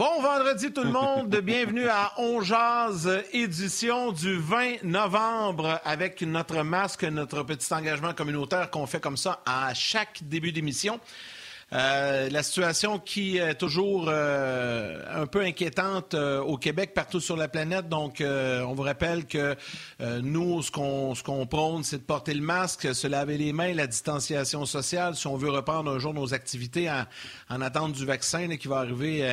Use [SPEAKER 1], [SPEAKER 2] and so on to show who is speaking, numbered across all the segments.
[SPEAKER 1] Bon vendredi tout le monde, bienvenue à On édition du 20 novembre avec notre masque, notre petit engagement communautaire qu'on fait comme ça à chaque début d'émission. Euh, la situation qui est toujours euh, un peu inquiétante euh, au Québec, partout sur la planète. Donc, on vous rappelle que nous, ce qu'on ce qu'on prône, c'est de porter le masque, se laver les mains, la distanciation sociale. Si on veut reprendre un jour nos activités en, en attente du vaccin qui va arriver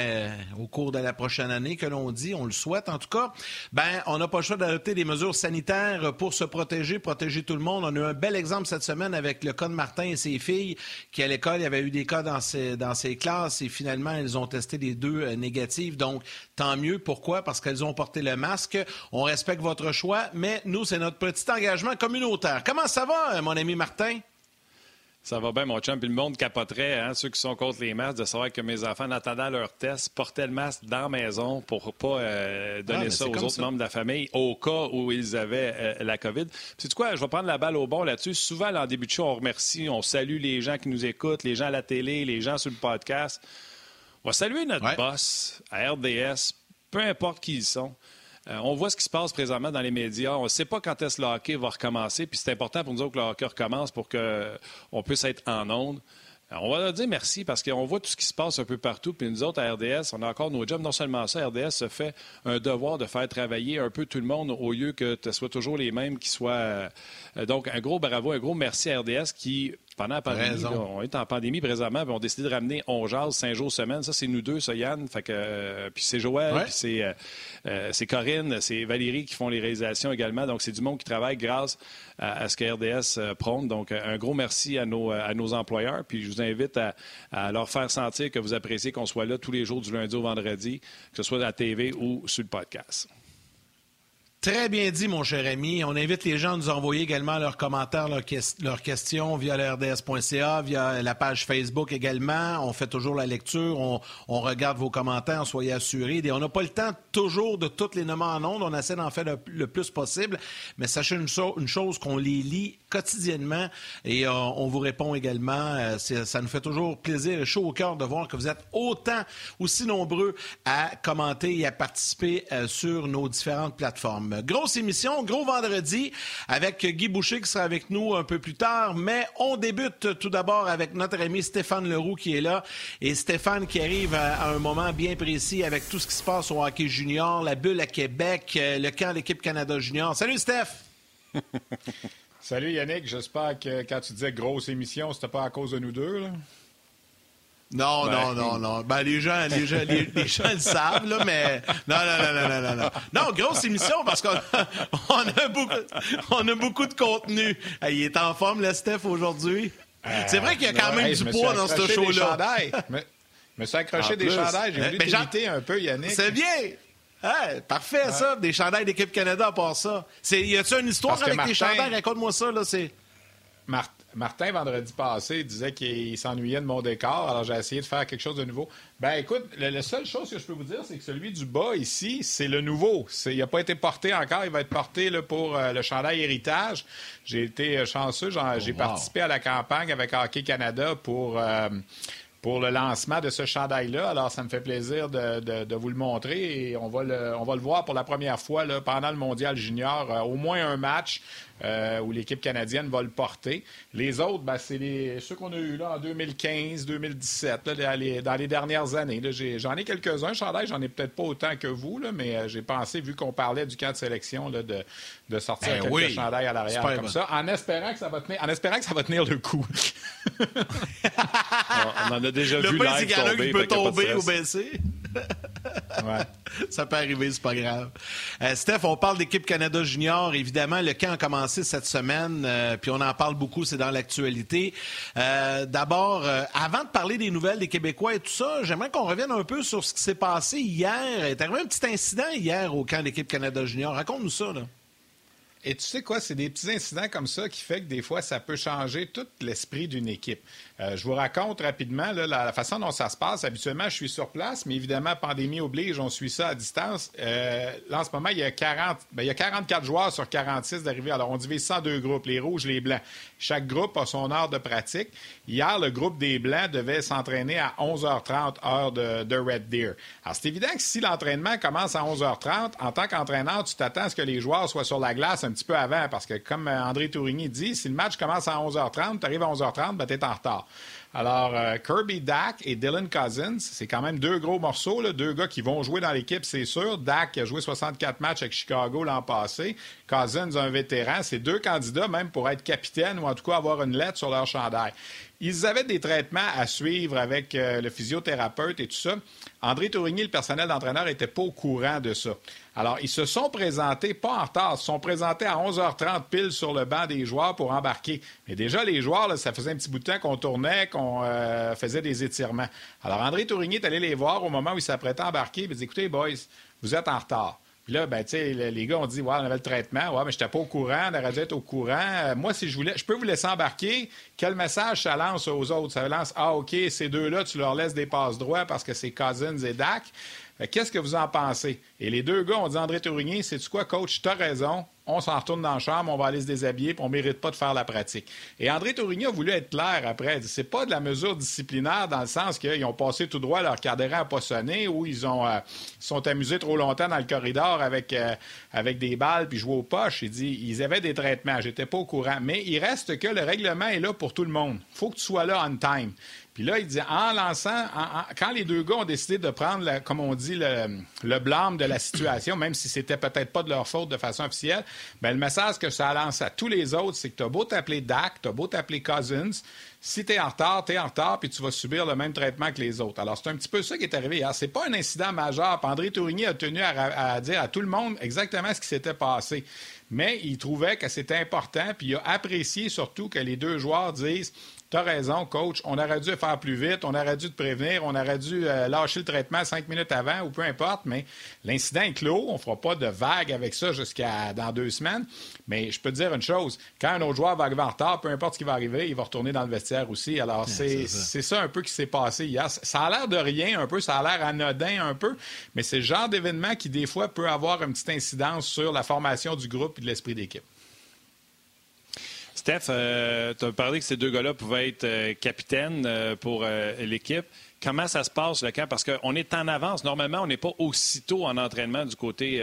[SPEAKER 1] au cours de la prochaine année, que l'on dit, on le souhaite en tout cas, ben on n'a pas le choix d'adopter des mesures sanitaires pour se protéger, protéger tout le monde. On a eu un bel exemple cette semaine avec le cas de Martin et ses filles, qui à l'école, il y avait eu des cas dans ces, dans ces classes et finalement, elles ont testé les deux euh, négatives. Donc, tant mieux. Pourquoi? Parce qu'elles ont porté le masque. On respecte votre choix, mais nous, c'est notre petit engagement communautaire. Comment ça va, euh, mon ami Martin?
[SPEAKER 2] Ça va bien, mon chum. Puis le monde capoterait, hein, ceux qui sont contre les masques, de savoir que mes enfants, en attendant leur test, portaient le masque dans la maison pour ne pas euh, donner ah, ça aux autres membres de la famille au cas où ils avaient euh, la COVID. C'est quoi? Je vais prendre la balle au bon là-dessus. Souvent, en début de show, on remercie, on salue les gens qui nous écoutent, les gens à la télé, les gens sur le podcast. On va saluer notre boss à RDS, peu importe qui ils sont. Euh, on voit ce qui se passe présentement dans les médias. On ne sait pas quand est-ce que le hockey va recommencer. Puis c'est important pour nous autres que le hockey recommence pour qu'on puisse être en onde. Euh, on va leur dire merci parce qu'on voit tout ce qui se passe un peu partout. Puis nous autres, à RDS, on a encore nos jobs. Non seulement ça, RDS se fait un devoir de faire travailler un peu tout le monde au lieu que ce soit toujours les mêmes qui soient. Euh, donc, un gros bravo, un gros merci à RDS qui pendant la pandémie, on est en pandémie présentement, puis on a décidé de ramener On jase cinq jours semaine. Ça, c'est nous deux, ça, Yann. Fait que, euh, puis c'est Joël, puis euh, euh, c'est, Corinne, c'est Valérie qui font les réalisations également. Donc, c'est du monde qui travaille grâce à, ce que RDS prône. Donc, un gros merci à nos, à nos employeurs. Puis, je vous invite à, à, leur faire sentir que vous appréciez qu'on soit là tous les jours du lundi au vendredi, que ce soit à la TV ou sur le podcast.
[SPEAKER 1] Très bien dit, mon cher ami. On invite les gens à nous envoyer également leurs commentaires, leurs, questions via l'RDS.ca, via la page Facebook également. On fait toujours la lecture, on, regarde vos commentaires, soyez assurés. Et on n'a pas le temps toujours de toutes les nommer en ondes. On essaie d'en faire le, plus possible. Mais sachez une, une chose, qu'on les lit quotidiennement et euh, on vous répond également. Euh, ça nous fait toujours plaisir et chaud au cœur de voir que vous êtes autant, aussi nombreux à commenter et à participer euh, sur nos différentes plateformes. Grosse émission, gros vendredi avec Guy Boucher qui sera avec nous un peu plus tard. Mais on débute tout d'abord avec notre ami Stéphane Leroux qui est là. Et Stéphane qui arrive à, un moment bien précis avec tout ce qui se passe au hockey junior, la bulle à Québec, le camp de l'équipe Canada junior. Salut Steph!
[SPEAKER 3] Salut Yannick, j'espère que quand tu disais grosse émission, c'était pas à cause de nous deux. Là?
[SPEAKER 1] Non, non, non, non. Ben, les gens, les gens, les, gens le savent, là, mais. Non, non, non, non, non, non. Non, grosse émission parce qu'on a, beaucoup, on a beaucoup de contenu. il est en forme, le Steph, aujourd'hui. c'est vrai qu'il y a quand même du poids dans ce show-là.
[SPEAKER 3] Mais, me suis accroché des chandails. J'ai voulu t'imiter un peu, Yannick.
[SPEAKER 1] C'est bien. Parfait, ça. Des chandails d'équipe Canada à part ça. Y a-tu une histoire avec tes chandails? Raconte-moi ça, là. C'est.
[SPEAKER 3] Martin, vendredi passé, disait qu'il s'ennuyait de mon décor, alors j'ai essayé de faire quelque chose de nouveau. Ben écoute, la, seule chose que je peux vous dire, c'est que celui du bas ici, c'est le nouveau. il n'a pas été porté encore, il va être porté là, pour euh, le chandail héritage. J'ai été euh, chanceux, j'ai oh, participé à la campagne avec Hockey Canada pour... Euh, pour le lancement de ce chandail-là. Alors, ça me fait plaisir de, vous le montrer et on va le, on va le voir pour la première fois là, pendant le Mondial Junior. au moins un match. Euh, où l'équipe canadienne va le porter. Les autres, ben, c'est ceux qu'on a eus là, en 2015, 2017, dans, les, dernières années. J'en ai, quelques-uns, chandail, j'en ai peut-être pas autant que vous, là, mais euh, j'ai pensé, vu qu'on parlait du camp de sélection, de, de, sortir ben quelques oui. chandails à l'arrière comme ça, en espérant, que ça va tenir, en espérant que ça va tenir le coup.
[SPEAKER 2] on, en a déjà le vu live tomber.
[SPEAKER 1] peut tomber ou baisser. Ça peut arriver, c'est pas grave. Euh, Steph, on parle d'équipe Canada Junior. Évidemment, le camp a commencé cette semaine, euh, puis on en parle beaucoup, c'est dans l'actualité. Euh, d'abord, avant de parler des nouvelles des Québécois et tout ça, j'aimerais qu'on revienne un peu sur ce qui s'est passé hier. Il est arrivé un petit incident hier au camp d'équipe Canada Junior. Raconte-nous ça, là.
[SPEAKER 3] Et tu sais quoi, c'est des petits incidents comme ça qui fait que des fois, ça peut changer tout l'esprit d'une équipe. Euh, je vous raconte rapidement la, façon dont ça se passe. Habituellement, je suis sur place, mais évidemment, pandémie oblige, on suit ça à distance. Euh, là, en ce moment, il y, a 40, ben, il y a 44 joueurs sur 46 d'arrivée. Alors, on divise ça en deux groupes, les rouges, les blancs. Chaque groupe a son heure de pratique. Hier, le groupe des blancs devait s'entraîner à 11h30, heure de, Red Deer. Alors, c'est évident que si l'entraînement commence à 11h30, en tant qu'entraîneur, tu t'attends à ce que les joueurs soient sur la glace un petit peu avant, parce que comme André Tourigny dit, si le match commence à 11h30, tu arrives à 11h30, ben, tu es en retard. Alors, euh, Kirby Dak et Dylan Cousins, c'est quand même deux gros morceaux, là, deux gars qui vont jouer dans l'équipe, c'est sûr. Dak a joué 64 matchs avec Chicago l'an passé. Cousins, un vétéran. C'est deux candidats même pour être capitaine ou en tout cas avoir une lettre sur leur chandail. Ils avaient des traitements à suivre avec euh, le physiothérapeute et tout ça. André Tourigny, le personnel d'entraîneur, n'était pas au courant de ça. Alors, ils se sont présentés, pas en retard, ils se sont présentés à 11h30 pile sur le banc des joueurs pour embarquer. Mais déjà, les joueurs, ça faisait un petit bout de temps qu'on tournait, qu'on euh, faisait des étirements. Alors, André Tourigny est allé les voir au moment où il s'apprêtait à embarquer. Il dit Écoutez, boys, vous êtes en retard. Puis là, ben, les gars ont dit, ouais, on avait le traitement. Ouais, mais je n'étais pas au courant. On aurait dû être au courant. Euh, moi, si je voulais, je peux vous laisser embarquer. Quel message ça lance aux autres? Ça lance, ah, OK, ces deux-là, tu leur laisses des passes droits parce que c'est Cousins et Dak. Qu'est-ce que vous en pensez? Et les deux gars ont dit, André Tourigny, c'est-tu quoi, coach? Tu as raison on s'en retourne dans la chambre, on va aller se déshabiller, puis on ne mérite pas de faire la pratique. Et André Tourigny a voulu être clair après. C'est pas de la mesure disciplinaire dans le sens qu'ils ont passé tout droit leur cadran à pas sonner ou ils ont euh, sont amusés trop longtemps dans le corridor avec, euh, avec des balles puis jouer aux poches. Il dit ils avaient des traitements, j'étais pas au courant. Mais il reste que le règlement est là pour tout le monde. faut que tu sois là on time. Puis là, il dit, en lançant, quand les deux gars ont décidé de prendre, comme on dit, le, blâme de la situation, même si c'était peut-être pas de leur faute de façon officielle, bien, le message que ça lance à tous les autres, c'est que tu as beau t'appeler Dak, tu as beau t'appeler Cousins, si tu es en retard, tu es en retard, puis tu vas subir le même traitement que les autres. Alors, c'est un petit peu ça qui est arrivé Ce C'est pas un incident majeur. André Tourigny a tenu à, dire à tout le monde exactement ce qui s'était passé. Mais il trouvait que c'était important, puis il a apprécié surtout que les deux joueurs disent tu as raison, coach. On aurait dû faire plus vite. On aurait dû te prévenir. On aurait dû euh, lâcher le traitement cinq minutes avant ou peu importe. Mais l'incident est clos. On ne fera pas de vague avec ça jusqu'à dans deux semaines. Mais je peux te dire une chose. Quand un autre joueur va arriver en retard, peu importe ce qui va arriver, il va retourner dans le vestiaire aussi. Alors, c'est ça. un peu qui s'est passé hier. Ça a l'air de rien un peu. Ça a l'air anodin un peu. Mais c'est le genre d'événement qui, des fois, peut avoir une petite incidence sur la formation du groupe et de l'esprit d'équipe.
[SPEAKER 2] Steph, euh, tu as parlé que ces deux gars-là pouvaient être euh, capitaines euh, pour l'équipe. Comment ça se passe, le camp? Parce qu'on est en avance. Normalement, on n'est pas aussitôt en entraînement du côté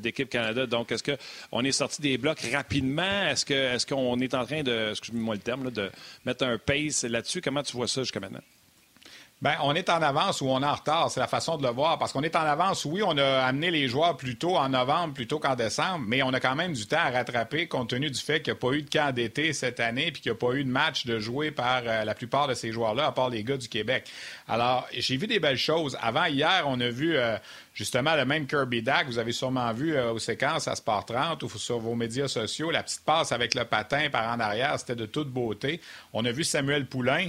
[SPEAKER 2] d'équipe Canada. Donc, est-ce qu'on est sorti des blocs rapidement? Est-ce qu'on est, en train de, excuse-moi le terme, de mettre un pace là-dessus? Comment tu vois ça jusqu'à maintenant?
[SPEAKER 3] Bien, on est en avance ou on est en retard, c'est la façon de le voir. Parce qu'on est en avance, oui, on a amené les joueurs plus tôt en novembre plutôt qu'en décembre, mais on a quand même du temps à rattraper compte tenu du fait qu'il n'y a pas eu de camp d'été cette année puis qu'il n'y a pas eu de match de jouer par euh, la plupart de ces joueurs-là, à part les gars du Québec. Alors, j'ai vu des belles choses. Avant hier, on a vu euh, justement le même Kirby Dak. Vous avez sûrement vu euh, aux séquences à Sport 30 ou sur vos médias sociaux, la petite passe avec le patin par en arrière, c'était de toute beauté. On a vu Samuel Poulain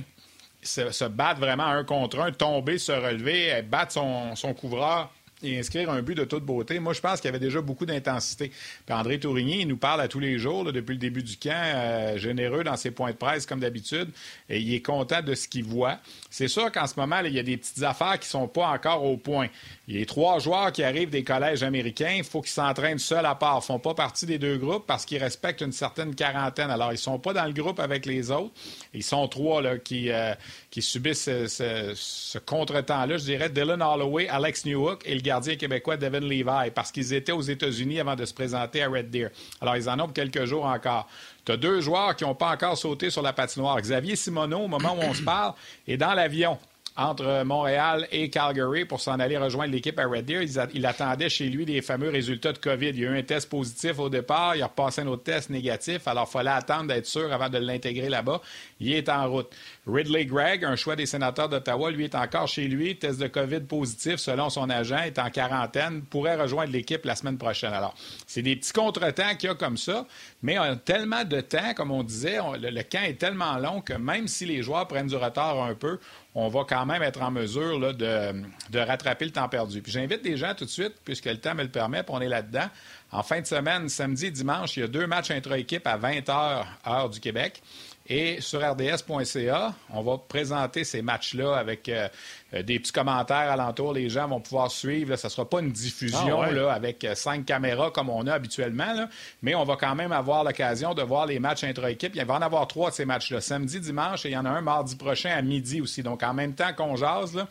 [SPEAKER 3] se, battre vraiment un contre un, tomber, se relever, battre son, son couvreur et inscrire un but de toute beauté. Moi, je pense qu'il y avait déjà beaucoup d'intensité. Puis André Tourigny, il nous parle à tous les jours, depuis le début du camp, euh, généreux dans ses points de presse, comme d'habitude, et il est content de ce qu'il voit. C'est sûr qu'en ce moment, il y a des petites affaires qui ne sont pas encore au point. Il y a trois joueurs qui arrivent des collèges américains. Il faut qu'ils s'entraînent seuls à part. Ils ne font pas partie des deux groupes parce qu'ils respectent une certaine quarantaine. Alors, ils ne sont pas dans le groupe avec les autres. Ils sont trois là, qui, euh, qui subissent ce, ce, ce contretemps-là. Je dirais Dylan Holloway, Alex Newhook et le gardien québécois Devin Levi parce qu'ils étaient aux États-Unis avant de se présenter à Red Deer. Alors, ils en ont quelques jours encore. Tu as deux joueurs qui n'ont pas encore sauté sur la patinoire. Xavier Simoneau, au moment où on se parle, est dans l'avion entre Montréal et Calgary pour s'en aller rejoindre l'équipe à Red Deer. Il, attendait chez lui des fameux résultats de COVID. Il y a eu un test positif au départ, il a repassé un autre test négatif, alors il fallait attendre d'être sûr avant de l'intégrer là-bas. Il est en route. Ridley Gregg, un choix des sénateurs d'Ottawa, lui est encore chez lui, test de COVID positif selon son agent, est en quarantaine, pourrait rejoindre l'équipe la semaine prochaine. Alors, c'est des petits contretemps qu'il y a comme ça, mais on a tellement de temps, comme on disait, le, camp est tellement long que même si les joueurs prennent du retard un peu, on va quand même être en mesure de, rattraper le temps perdu. Puis j'invite des gens tout de suite, puisque le temps me le permet, puis on est là-dedans. En fin de semaine, samedi et dimanche, il y a deux matchs intra-équipe à 20 h, heure du Québec. Et sur rds.ca, on va présenter ces matchs-là avec euh, euh, des petits commentaires alentour. Les gens vont pouvoir suivre. Ce ne sera pas une diffusion ah là, avec euh, cinq caméras comme on a habituellement, mais on va quand même avoir l'occasion de voir les matchs intra-équipe. Il va en avoir trois de ces matchs-là, samedi, dimanche, et il y en a un mardi prochain à midi aussi. Donc, en même temps qu'on jase,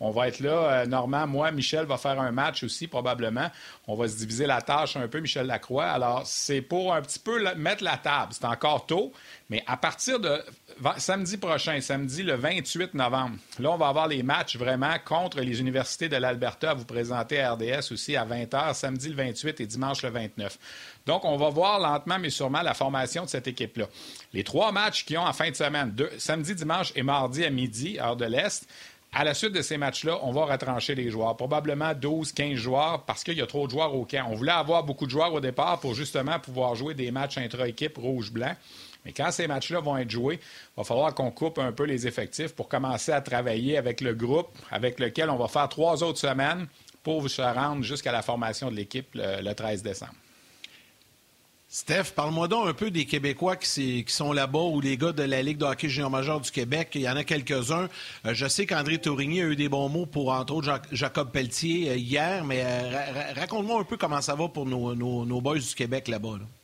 [SPEAKER 3] on va être là. Euh, Normand, moi, Michel va faire un match aussi, probablement. On va se diviser la tâche un peu, Michel Lacroix. Alors, c'est pour un petit peu mettre la table. C'est encore tôt, mais à partir de samedi prochain, samedi le 28 novembre, là, on va avoir les matchs vraiment contre les universités de l'Alberta à vous présenter à RDS aussi à 20h, samedi le 28 et dimanche le 29. Donc, on va voir lentement, mais sûrement, la formation de cette équipe-là. Les trois matchs qui ont en fin de semaine, samedi, dimanche et mardi à midi, heure de l'Est, à la suite de ces matchs-là, on va retrancher les joueurs. Probablement 12, 15 joueurs parce qu'il y a trop de joueurs au camp. On voulait avoir beaucoup de joueurs au départ pour justement pouvoir jouer des matchs intra-équipe rouge-blanc. Mais quand ces matchs-là vont être joués, il va falloir qu'on coupe un peu les effectifs pour commencer à travailler avec le groupe avec lequel on va faire trois autres semaines pour se rendre jusqu'à la formation de l'équipe le 13 décembre.
[SPEAKER 1] Steph, parle-moi donc un peu des Québécois qui, sont là-bas ou les gars de la Ligue de hockey junior majeur du Québec. Il y en a quelques-uns. Euh, je sais qu'André Tourigny a eu des bons mots pour, entre autres, Jacob Pelletier euh, hier, mais euh, raconte-moi un peu comment ça va pour nos, boys du Québec là-bas. là bas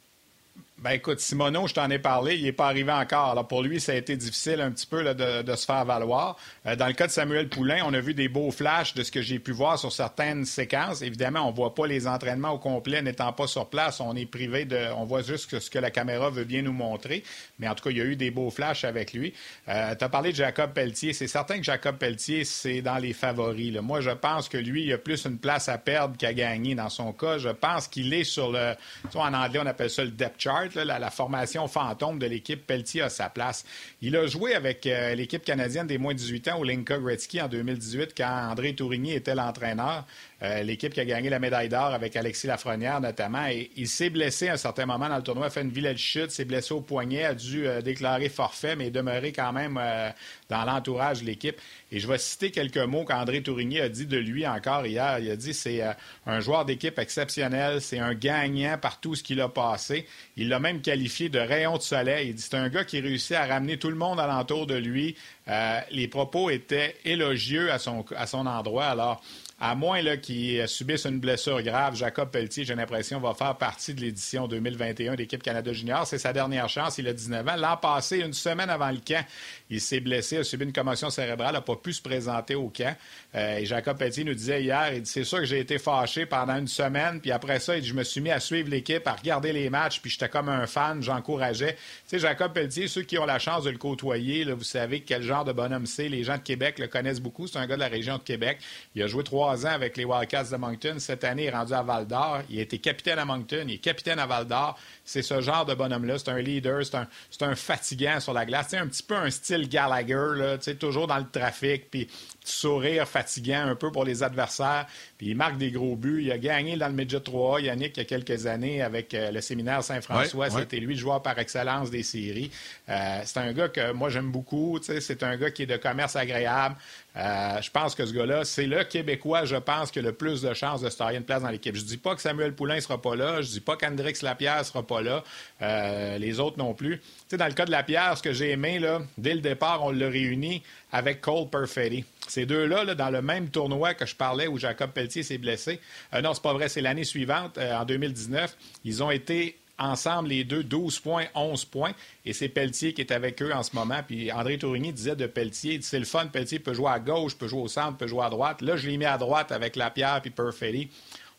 [SPEAKER 3] ben écoute, Simoneau, je t'en ai parlé, il n'est pas arrivé encore. Alors pour lui, ça a été difficile un petit peu de, se faire valoir. Euh, dans le cas de Samuel Poulain, on a vu des beaux flashs de ce que j'ai pu voir sur certaines séquences. Évidemment, on ne voit pas les entraînements au complet n'étant pas sur place. On est privé de. On voit juste ce que la caméra veut bien nous montrer. Mais en tout cas, il y a eu des beaux flashs avec lui. Euh, tu as parlé de Jacob Pelletier. C'est certain que Jacob Pelletier, c'est dans les favoris. Moi, je pense que lui, il a plus une place à perdre qu'à gagner dans son cas. Je pense qu'il est sur le. en anglais, on appelle ça le depth chart la, formation fantôme de l'équipe, Pelletier a sa place. Il a joué avec euh, l'équipe canadienne des moins de 18 ans au Linka Gretzky en 2018 quand André Tourigny était l'entraîneur. Euh, l'équipe qui a gagné la médaille d'or avec Alexis Lafrenière notamment. Il s'est blessé à un certain moment dans le tournoi, a fait une vilaine chute, s'est blessé au poignet, a dû euh, déclarer forfait, mais demeurer quand même euh, dans l'entourage de l'équipe. Et je vais citer quelques mots qu'André Tourigny a dit de lui encore hier. Il a dit c'est un joueur d'équipe exceptionnel, c'est un gagnant par tout ce qu'il a passé. Il l'a même qualifié de rayon de soleil. Il dit c'est un gars qui réussit à ramener tout le monde alentour de lui. les propos étaient élogieux à son, à son endroit. Alors, à moins qu'il subisse une blessure grave, Jacob Pelletier, j'ai l'impression, va faire partie de l'édition 2021 d'équipe Canada Junior. C'est sa dernière chance. Il a 19 ans. L'an passé, une semaine avant le camp, il s'est blessé, a subi une commotion cérébrale, n'a pas pu se présenter au camp. Euh, Jacob Pelletier nous disait hier, il dit, c'est sûr que j'ai été fâché pendant une semaine, puis après ça, je me suis mis à suivre l'équipe, à regarder les matchs, puis j'étais comme un fan, j'encourageais. Tu sais, Jacob Pelletier, ceux qui ont la chance de le côtoyer, vous savez quel genre de bonhomme c'est. Les gens de Québec le connaissent beaucoup. C'est un gars de la région de Québec. Il a joué trois avec les Wildcats de Moncton. Cette année, il est rendu à Val d'Or. Il a été capitaine à Moncton, il est capitaine à Val d'Or. C'est ce genre de bonhomme-là. C'est un leader, c'est un, un, fatigant sur la glace. C'est un petit peu un style Gallagher, là, toujours dans le trafic, puis sourire fatigant un peu pour les adversaires. Puis il marque des gros buts. Il a gagné dans le Midget 3A, Yannick, il y a quelques années avec euh, le séminaire Saint-François. C'était lui le joueur par excellence des séries. Euh, c'est un gars que moi j'aime beaucoup. C'est un gars qui est de commerce agréable. Euh, je pense que ce gars-là, c'est le Québécois, je pense, qui a le plus de chances de se tailler une place dans l'équipe. Je dis pas que Samuel Poulain ne sera pas là. Je dis pas qu'Andrix Lapierre ne sera pas là. les autres non plus. dans le cas de Lapierre, ce que j'ai aimé, là, dès le départ, on l'a réuni avec Cole Perfetti. Ces deux-là, dans le même tournoi que je parlais où Jacob Pelletier s'est blessé, euh, non, c'est pas vrai, c'est l'année suivante, euh, en 2019, ils ont été ensemble, les deux, 12 points, 11 points. Et c'est Pelletier qui est avec eux en ce moment. Puis André Tourigny disait de Pelletier, c'est le fun, Pelletier peut jouer à gauche, peut jouer au centre, peut jouer à droite. Là, je l'ai mis à droite avec Lapierre puis Perfetti.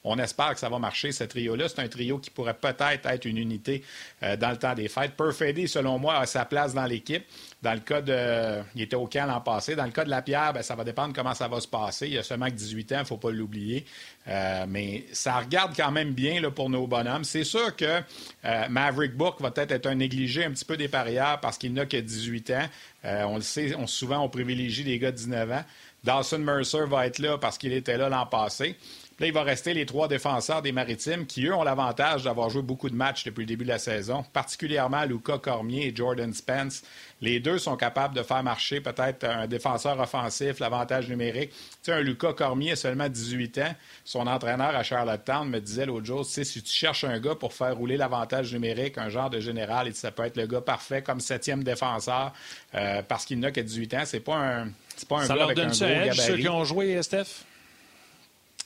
[SPEAKER 3] On espère que ça va marcher, ce trio-là. C'est un trio qui pourrait peut-être être une unité euh, dans le temps des fêtes. Perfetti, selon moi, a sa place dans l'équipe. Dans le cas de. Il était au camp l'an passé. Dans le cas de la pierre, ben, ça va dépendre comment ça va se passer. Il a seulement que 18 ans, il ne faut pas l'oublier. Euh, mais ça regarde quand même bien là, pour nos bonhommes. C'est sûr que euh, Maverick Book va peut-être être un négligé un petit peu des parieurs parce qu'il n'a que 18 ans. on le sait, on, souvent, on privilégie les gars de 19 ans. Dawson Mercer va être là parce qu'il était là l'an passé. Là, il va rester les trois défenseurs des Maritimes qui, eux, ont l'avantage d'avoir joué beaucoup de matchs depuis le début de la saison, particulièrement Luca Cormier et Jordan Spence. Les deux sont capables de faire marcher peut-être un défenseur offensif, l'avantage numérique. Tu sais, un Luca Cormier a seulement 18 ans. Son entraîneur à Charlottetown me disait l'autre jour, si tu cherches un gars pour faire rouler l'avantage numérique, un genre de général, ça peut être le gars parfait comme septième défenseur euh, parce qu'il n'a que 18 ans. C'est pas un, c'est pas un
[SPEAKER 2] ça
[SPEAKER 3] gars avec un
[SPEAKER 2] gros
[SPEAKER 3] gabarit.
[SPEAKER 2] ceux qui ont joué, Steph?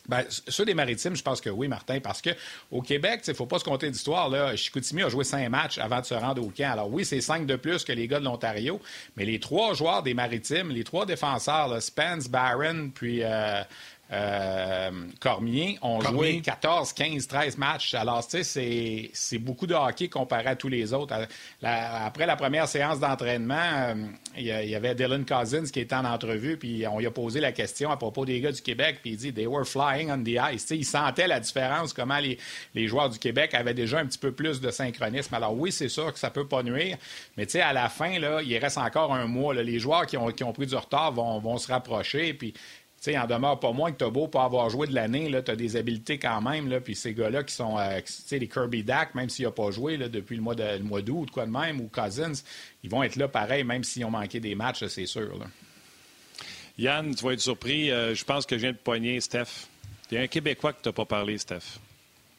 [SPEAKER 3] Ben, ceux des Maritimes, je pense que oui, Martin, parce qu'au Québec, il ne faut pas se compter d'histoire. Chicoutimi a joué cinq matchs avant de se rendre au camp. Alors oui, c'est cinq de plus que les gars de l'Ontario, mais les trois joueurs des Maritimes, les trois défenseurs, Spence, Barron, puis euh, euh, Cormier ont joué 14, 15, 13 matchs. Alors, tu sais, c'est beaucoup de hockey comparé à tous les autres. après la première séance d'entraînement, euh, il y, avait Dylan Cousins qui était en entrevue, puis on lui a posé la question à propos des gars du Québec, puis il dit « They were flying on the ice ». il sentait la différence, comment les, les, joueurs du Québec avaient déjà un petit peu plus de synchronisme. Alors oui, c'est sûr que ça peut pas nuire, mais tu sais, à la fin, là, il reste encore un mois. Les joueurs qui ont, qui ont pris du retard vont, vont se rapprocher, puis sais, il en demeure pas moins que t'as beau pas avoir joué de l'année, tu as des habiletés quand même. Là, puis ces gars-là qui sont, euh, sais, les Kirby Dack, même s'il n'a pas joué là, depuis le mois, de, le mois d'août ou quoi de même, ou Cousins, ils vont être là pareil, même s'ils ont manqué des matchs, c'est sûr. Là.
[SPEAKER 2] Yann, tu vas être surpris. Euh, je pense que je viens de poigner Steph. Il y a un Québécois que tu n'as pas parlé, Steph.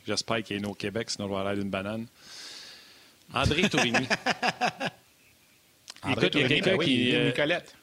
[SPEAKER 2] J'espère qu'il est né au Québec, sinon je vais aller d'une banane. André Tourigny.
[SPEAKER 3] André Écoute, il y a quelqu'un ben qui. Euh, Nicolette.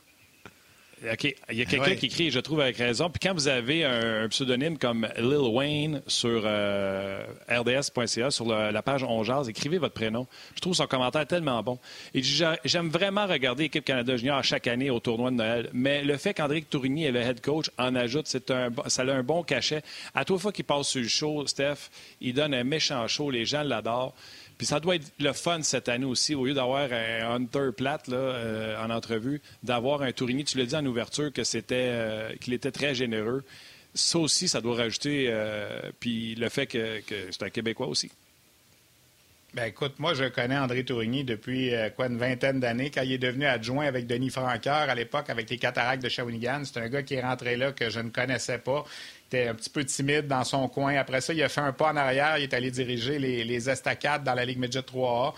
[SPEAKER 2] OK. Il y a quelqu'un qui écrit, je trouve avec raison. Puis quand vous avez un, pseudonyme comme Lil Wayne sur euh, rds.ca, sur la page On écrivez votre prénom. Je trouve son commentaire tellement bon. Et j'aime vraiment regarder l'équipe Canada Junior chaque année au tournoi de Noël. Mais le fait qu'André Tourigny est le head coach en ajoute, c'est un, ça a un bon cachet. À toute fois qu'il passe sur le show, Steph, il donne un méchant show. Les gens l'adorent. Puis ça doit être le fun cette année aussi, au lieu d'avoir un Hunter plate là, euh, en entrevue, d'avoir un Tourigny. Tu l'as dit en ouverture que c'était euh, qu'il était très généreux. Ça aussi, ça doit rajouter. Euh, le fait que, c'est un Québécois aussi.
[SPEAKER 3] Ben écoute, moi je connais André Tourigny depuis quoi une vingtaine d'années, quand il est devenu adjoint avec Denis Franqueur à l'époque avec les cataractes de Shawinigan. C'est un gars qui est rentré là que je ne connaissais pas était un petit peu timide dans son coin. Après ça, il a fait un pas en arrière. Il est allé diriger les, les estacades dans la Ligue Midget 3A.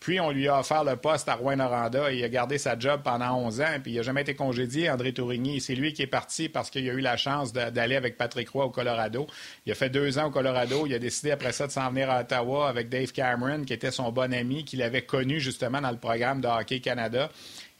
[SPEAKER 3] Puis, on lui a offert le poste à Rouen-Noranda. Il a gardé sa job pendant 11 ans. Puis, il n'a jamais été congédié, André Tourigny. C'est lui qui est parti parce qu'il a eu la chance d'aller avec Patrick Roy au Colorado. Il a fait deux ans au Colorado. Il a décidé après ça de s'en venir à Ottawa avec Dave Cameron, qui était son bon ami, qu'il avait connu justement dans le programme de Hockey Canada.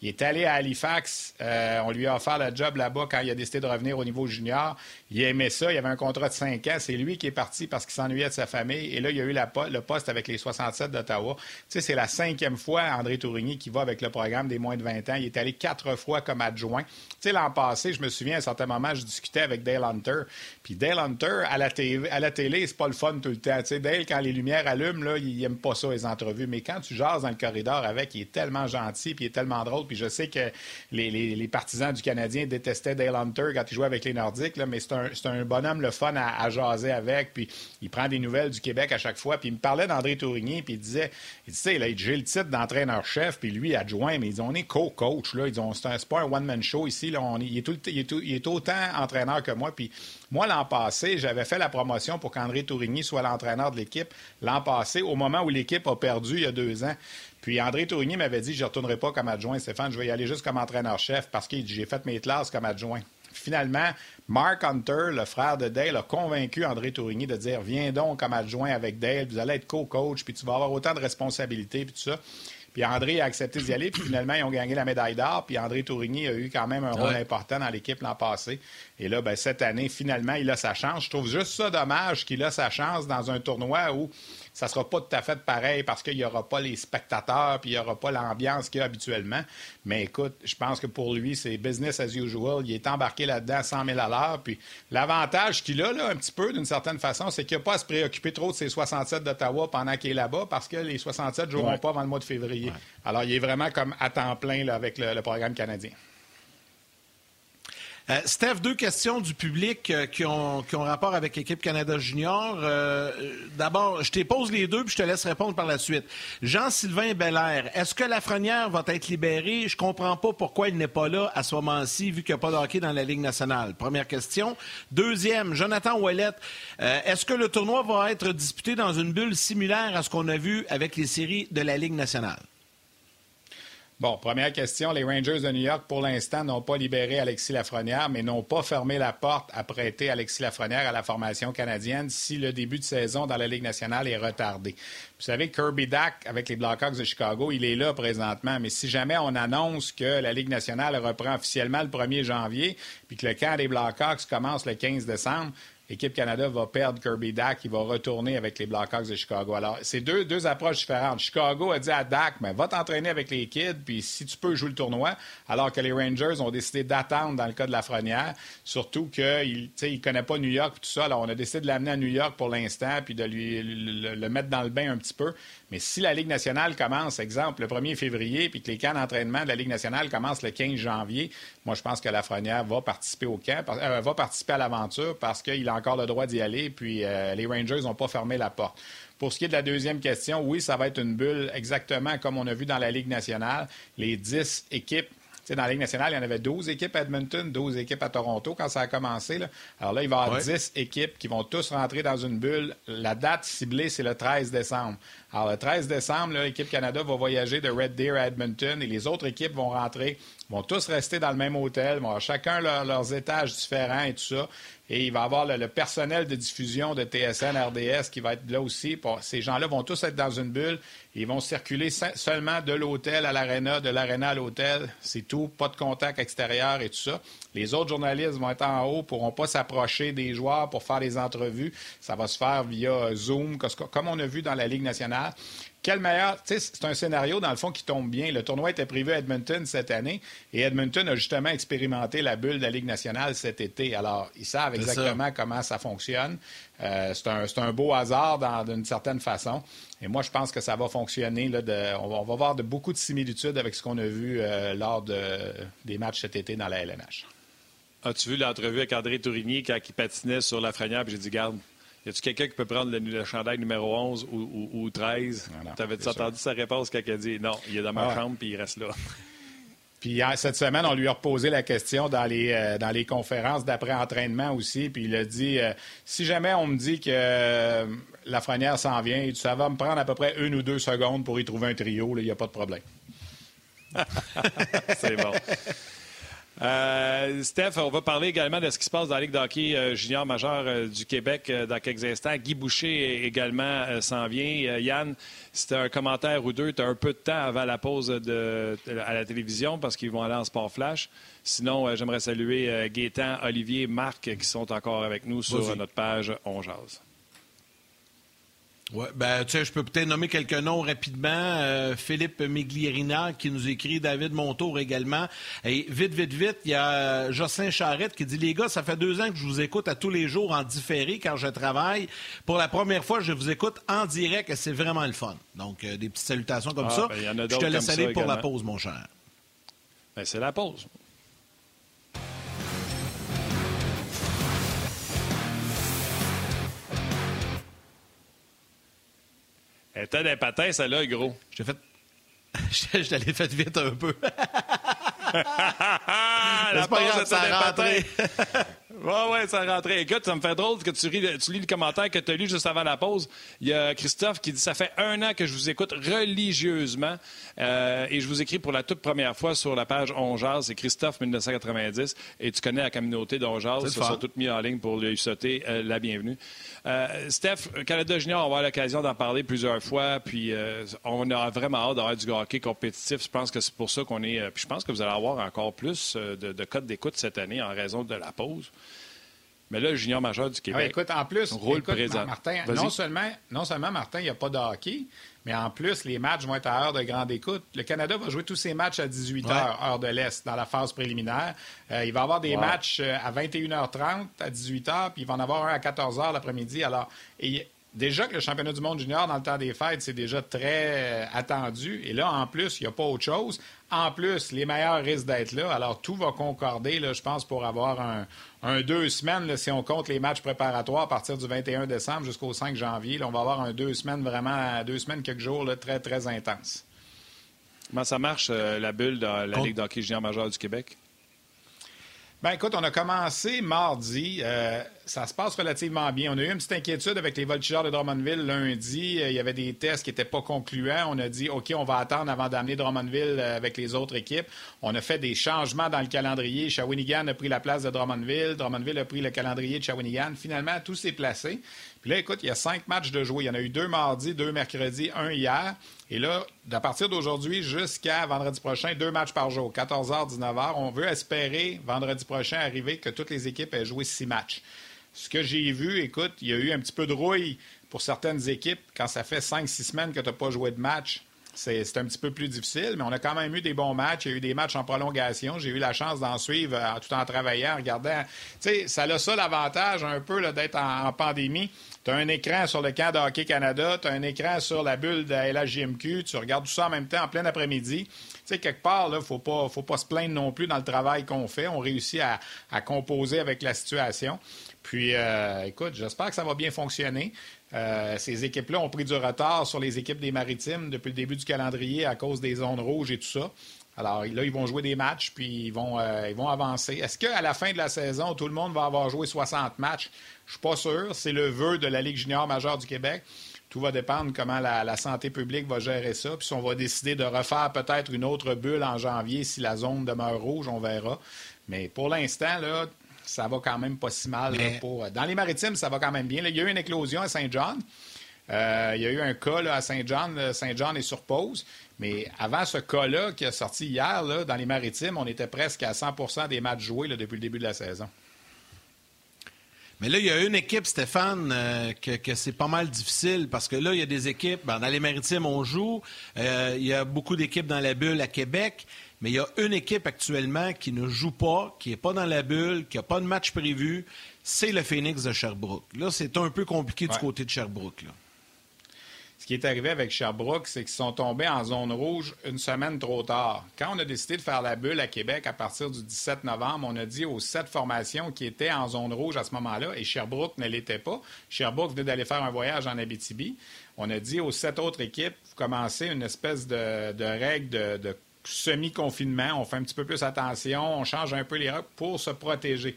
[SPEAKER 3] Il est allé à Halifax. Euh, on lui a offert le job là-bas quand il a décidé de revenir au niveau junior. Il aimait ça. Il avait un contrat de 5 ans. C'est lui qui est parti parce qu'il s'ennuyait de sa famille. Et là, il a eu le poste avec les 67 d'Ottawa. Tu sais, c'est la cinquième fois, André Tourigny, qui va avec le programme des moins de 20 ans. Il est allé quatre fois comme adjoint. Tu sais, l'an passé, je me souviens, à un certain moment, je discutais avec Dale Hunter. Puis Dale Hunter, à la, télé, c'est pas le fun tout le temps. Tu sais, Dale, quand les lumières allument, il aime pas ça, les entrevues. Mais quand tu jases dans le corridor avec, il est tellement gentil, puis il est tellement drôle je sais que les, partisans du Canadien détestaient Dale Hunter quand il jouait avec les Nordiques, mais c'est un, bonhomme le fun à, jaser avec. Puis il prend des nouvelles du Québec à chaque fois. Puis il me parlait d'André Tourigny, puis il disait, il disait, là, j'ai le titre d'entraîneur-chef, puis lui adjoint, mais ils on est co-coach. Ont, c'est, pas un one-man show ici. Il, est il, est autant entraîneur que moi. Puis moi, l'an passé, j'avais fait la promotion pour qu'André Tourigny soit l'entraîneur de l'équipe. L'an passé, au moment où l'équipe a perdu il y a deux ans. Puis André Tourigny m'avait dit, je ne retournerai pas comme adjoint, Stéphane, je vais y aller juste comme entraîneur-chef parce que j'ai fait mes classes comme adjoint. Finalement, Mark Hunter, le frère de Dale, a convaincu André Tourigny de dire Viens donc comme adjoint avec Dale, vous allez être co-coach, puis tu vas avoir autant de responsabilités, puis tout ça. Puis André a accepté d'y aller, puis finalement, ils ont gagné la médaille d'or, puis André Tourigny a eu quand même un rôle important dans l'équipe l'an passé. Et là, ben, cette année, finalement, il a sa chance. Je trouve juste ça dommage qu'il a sa chance dans un tournoi où ça sera pas tout à fait pareil parce qu'il n'y aura pas les spectateurs puis il n'y aura pas l'ambiance qu'il y a habituellement. Mais écoute, je pense que pour lui, c'est business as usual. Il est embarqué là-dedans à 100 000 à l'heure. Puis l'avantage qu'il a, là, un petit peu, d'une certaine façon, c'est qu'il n'a pas à se préoccuper trop de ses 67 d'Ottawa pendant qu'il est là-bas parce que les 67 ne joueront pas avant le mois de février. Alors, il est vraiment comme à temps plein là, avec le programme canadien.
[SPEAKER 1] Euh, Steph, deux questions du public euh, qui, ont, rapport avec l'équipe Canada Junior. Euh, d'abord, je te pose les deux, puis je te laisse répondre par la suite. Jean-Sylvain Belair, est-ce que Lafrenière va être libéré? Je comprends pas pourquoi il n'est pas là à ce moment-ci, vu qu'il n'y a pas de hockey dans la Ligue nationale. Première question. Deuxième, Jonathan Ouellette, est-ce que le tournoi va être disputé dans une bulle similaire à ce qu'on a vu avec les séries de la Ligue nationale?
[SPEAKER 3] Bon, première question. Les Rangers de New York, pour l'instant, n'ont pas libéré Alexis Lafrenière, mais n'ont pas fermé la porte à prêter Alexis Lafrenière à la formation canadienne si le début de saison dans la Ligue nationale est retardé. Vous savez, Kirby Dack, avec les Blackhawks de Chicago, il est là présentement, mais si jamais on annonce que la Ligue nationale reprend officiellement le 1er janvier, puis que le camp des Blackhawks commence le 15 décembre, L'équipe Canada va perdre Kirby Dack, il va retourner avec les Blackhawks de Chicago. Alors, c'est deux, approches différentes. Chicago a dit à Dak, mais va t'entraîner avec les kids, puis si tu peux, jouer le tournoi. Alors que les Rangers ont décidé d'attendre dans le cas de la Frenière, surtout qu'il ne connaît pas New York et tout ça. Alors, on a décidé de l'amener à New York pour l'instant, puis de lui le, mettre dans le bain un petit peu. Mais si la Ligue nationale commence, exemple, le 1er février, puis que les camps d'entraînement de la Ligue nationale commencent le 15 janvier, moi, je pense que la Frenière va participer au camp, euh, va participer à l'aventure parce qu'il a encore le droit d'y aller. Puis euh, les Rangers n'ont pas fermé la porte. Pour ce qui est de la deuxième question, oui, ça va être une bulle exactement comme on a vu dans la Ligue nationale. Les dix équipes dans la Ligue nationale, il y en avait 12 équipes à Edmonton, 12 équipes à Toronto quand ça a commencé. Alors là, il va y avoir 10 équipes qui vont tous rentrer dans une bulle. La date ciblée, c'est le 13 décembre. Alors, le 13 décembre, l'équipe Canada va voyager de Red Deer à Edmonton et les autres équipes vont rentrer, vont tous rester dans le même hôtel, vont avoir chacun leurs étages différents et tout ça. Et il va y avoir le, personnel de diffusion de TSN, RDS qui va être là aussi. ces gens-là vont tous être dans une bulle. Ils vont circuler seulement de l'hôtel à l'aréna, de l'aréna à l'hôtel. C'est tout. Pas de contact extérieur et tout ça. Les autres journalistes vont être en haut, pourront pas s'approcher des joueurs pour faire des entrevues. Ça va se faire via Zoom, comme on a vu dans la Ligue nationale. Quel meilleur. C'est un scénario, dans le fond, qui tombe bien. Le tournoi était prévu à Edmonton cette année et Edmonton a justement expérimenté la bulle de la Ligue nationale cet été. Alors, ils savent exactement comment ça fonctionne. Euh, c'est un, beau hasard d'une certaine façon. Et moi, je pense que ça va fonctionner. on, va, avoir voir de, beaucoup de similitudes avec ce qu'on a vu euh, lors des matchs cet été dans la LNH.
[SPEAKER 2] As-tu vu l'entrevue avec André Tourigny quand il patinait sur la frenière? J'ai dit, garde, y a-tu quelqu'un qui peut prendre le, chandail numéro 11 ou, 13? Tu avais entendu sa réponse quand il a dit non, il est dans ma ah chambre puis il reste là?
[SPEAKER 3] Puis cette semaine, on lui a reposé la question dans les, euh, dans les conférences d'après-entraînement aussi. Puis il a dit euh, si jamais on me dit que euh, la frenière s'en vient, ça va me prendre à peu près une ou deux secondes pour y trouver un trio, il n'y a pas de problème.
[SPEAKER 2] C'est bon. Euh, Steph, on va parler également de ce qui se passe dans la Ligue d'hockey euh, junior majeur euh, du Québec dans quelques instants. Guy Boucher également s'en vient. Yann, c'était un commentaire ou deux. Tu as un peu de temps avant la pause de, à la télévision parce qu'ils vont aller en sport flash. Sinon, j'aimerais saluer Gaétan, Olivier, Marc qui sont encore avec nous sur notre page On Jase.
[SPEAKER 1] Ouais, ben, tu sais, je peux peut-être nommer quelques noms rapidement. Euh, Philippe Miglierina qui nous écrit, David Montour également. Et vite, vite, vite, il y a Jocelyn Charrette qui dit Les gars, ça fait deux ans que je vous écoute à tous les jours en différé quand je travaille. Pour la première fois, je vous écoute en direct et c'est vraiment le fun. Donc, euh, des petites salutations comme ah, ça. Ben, je te laisse aller pour la pause, mon cher.
[SPEAKER 2] Ben, c'est la pause. Elle était des patins, celle-là, gros.
[SPEAKER 1] Je t'ai fait. je t'allais fait vite un peu.
[SPEAKER 2] la pause était des patins. Oui, oui, ça rentrait. Écoute, ça me fait drôle que tu, lis le commentaire que tu as lu juste avant la pause. Il y a Christophe qui dit Ça fait un an que je vous écoute religieusement euh, et je vous écris pour la toute première fois sur la page On C'est Christophe 1990 et tu connais la communauté d'Onjaz. Ils sont tous mis en ligne pour lui sauter euh, la bienvenue. Euh, Steph, Canada Junior, on va avoir l'occasion d'en parler plusieurs fois. Puis on a vraiment hâte d'avoir du hockey compétitif. Je pense que c'est pour ça qu'on est. puis je pense que vous allez avoir encore plus de, de codes d'écoute cette année en raison de la pause. Mais là, le junior majeur du Québec.
[SPEAKER 3] écoute, en plus, rôle présent. Martin, non seulement, non seulement, Martin, il n'y a pas de hockey, mais en plus, les matchs vont être à heure de grande écoute. Le Canada va jouer tous ses matchs à 18 h, heure de l'Est, dans la phase préliminaire. Euh, il va y avoir des matchs euh, à 21h30, à 18h, puis il va en avoir un à 14h l'après-midi. Alors, déjà que le championnat du monde junior dans le temps des fêtes, c'est déjà très attendu. Et là, en plus, il n'y a pas autre chose. En plus, les meilleurs risquent d'être là. Alors, tout va concorder, là, je pense, pour avoir un, deux semaines, si on compte les matchs préparatoires à partir du 21 décembre jusqu'au 5 janvier. on va avoir un deux semaines vraiment, deux semaines, quelques jours là, très, très intenses.
[SPEAKER 2] Comment ça marche, euh, la bulle de la Ligue d'hockey junior majeur du Québec?
[SPEAKER 3] Ben écoute, on a commencé mardi. Euh, ça se passe relativement bien. On a eu une petite inquiétude avec les voltigeurs de Drummondville lundi. Euh, il y avait des tests qui n'étaient pas concluants. On a dit, OK, on va attendre avant d'amener Drummondville euh, avec les autres équipes. On a fait des changements dans le calendrier. Shawinigan a pris la place de Drummondville. Drummondville a pris le calendrier de Shawinigan. Finalement, tout s'est placé. Puis là, écoute, il y a cinq matchs de jouer. Il y en a eu deux mardi, deux mercredi, un hier. Et là, à partir d'aujourd'hui jusqu'à vendredi prochain, deux matchs par jour, 14h, 19h. On veut espérer vendredi prochain arriver que toutes les équipes aient joué six matchs. Ce que j'ai vu, écoute, il y a eu un petit peu de rouille pour certaines équipes quand ça fait cinq, six semaines que tu n'as pas joué de match c'est un petit peu plus difficile, mais on a quand même eu des bons matchs. Il y a eu des matchs en prolongation. J'ai eu la chance d'en suivre euh, tout en travaillant, en regardant. Tu sais, ça a ça l'avantage un peu d'être en, pandémie. Tu as un écran sur le camp de Hockey Canada, tu as un écran sur la bulle de la LHJMQ, tu regardes tout ça en même temps en plein après-midi. Tu sais, quelque part, il ne faut pas, se plaindre non plus dans le travail qu'on fait. On réussit à, composer avec la situation. Puis, euh, écoute, j'espère que ça va bien fonctionner. Euh, ces équipes-là ont pris du retard sur les équipes des Maritimes depuis le début du calendrier à cause des zones rouges et tout ça. Alors là, ils vont jouer des matchs, puis ils vont, euh, ils vont avancer. Est-ce qu'à la fin de la saison, tout le monde va avoir joué 60 matchs? Je suis pas sûr. C'est le vœu de la Ligue junior majeure du Québec. Tout va dépendre comment la, santé publique va gérer ça. Puis si on va décider de refaire peut-être une autre bulle en janvier si la zone demeure rouge, on verra. Mais pour l'instant, là, ça va quand même pas si mal. pour... Dans les maritimes, ça va quand même bien. il y a eu une éclosion à Saint-Jean. Euh, il y a eu un cas à Saint-Jean. Saint-Jean est sur pause. Mais avant ce cas-là qui a sorti hier, dans les maritimes, on était presque à 100% des matchs joués depuis le début de la saison.
[SPEAKER 1] Mais là, il y a une équipe, Stéphane, euh, que, c'est pas mal difficile parce que là, il y a des équipes. Ben, dans les maritimes, on joue. Euh, il y a beaucoup d'équipes dans la bulle à Québec. Mais il y a une équipe actuellement qui ne joue pas, qui n'est pas dans la bulle, qui n'a pas de match prévu. C'est le Phoenix de Sherbrooke. Là, c'est un peu compliqué du côté de Sherbrooke.
[SPEAKER 3] Ce qui est arrivé avec Sherbrooke, c'est qu'ils sont tombés en zone rouge une semaine trop tard. Quand on a décidé de faire la bulle à Québec à partir du 17 novembre, on a dit aux sept formations qui étaient en zone rouge à ce moment-là, et Sherbrooke ne l'était pas. Sherbrooke venait d'aller faire un voyage en Abitibi. On a dit aux sept autres équipes, vous commencez une espèce de, règle de, de semi-confinement, on fait un petit peu plus attention, on change un peu les règles pour se protéger.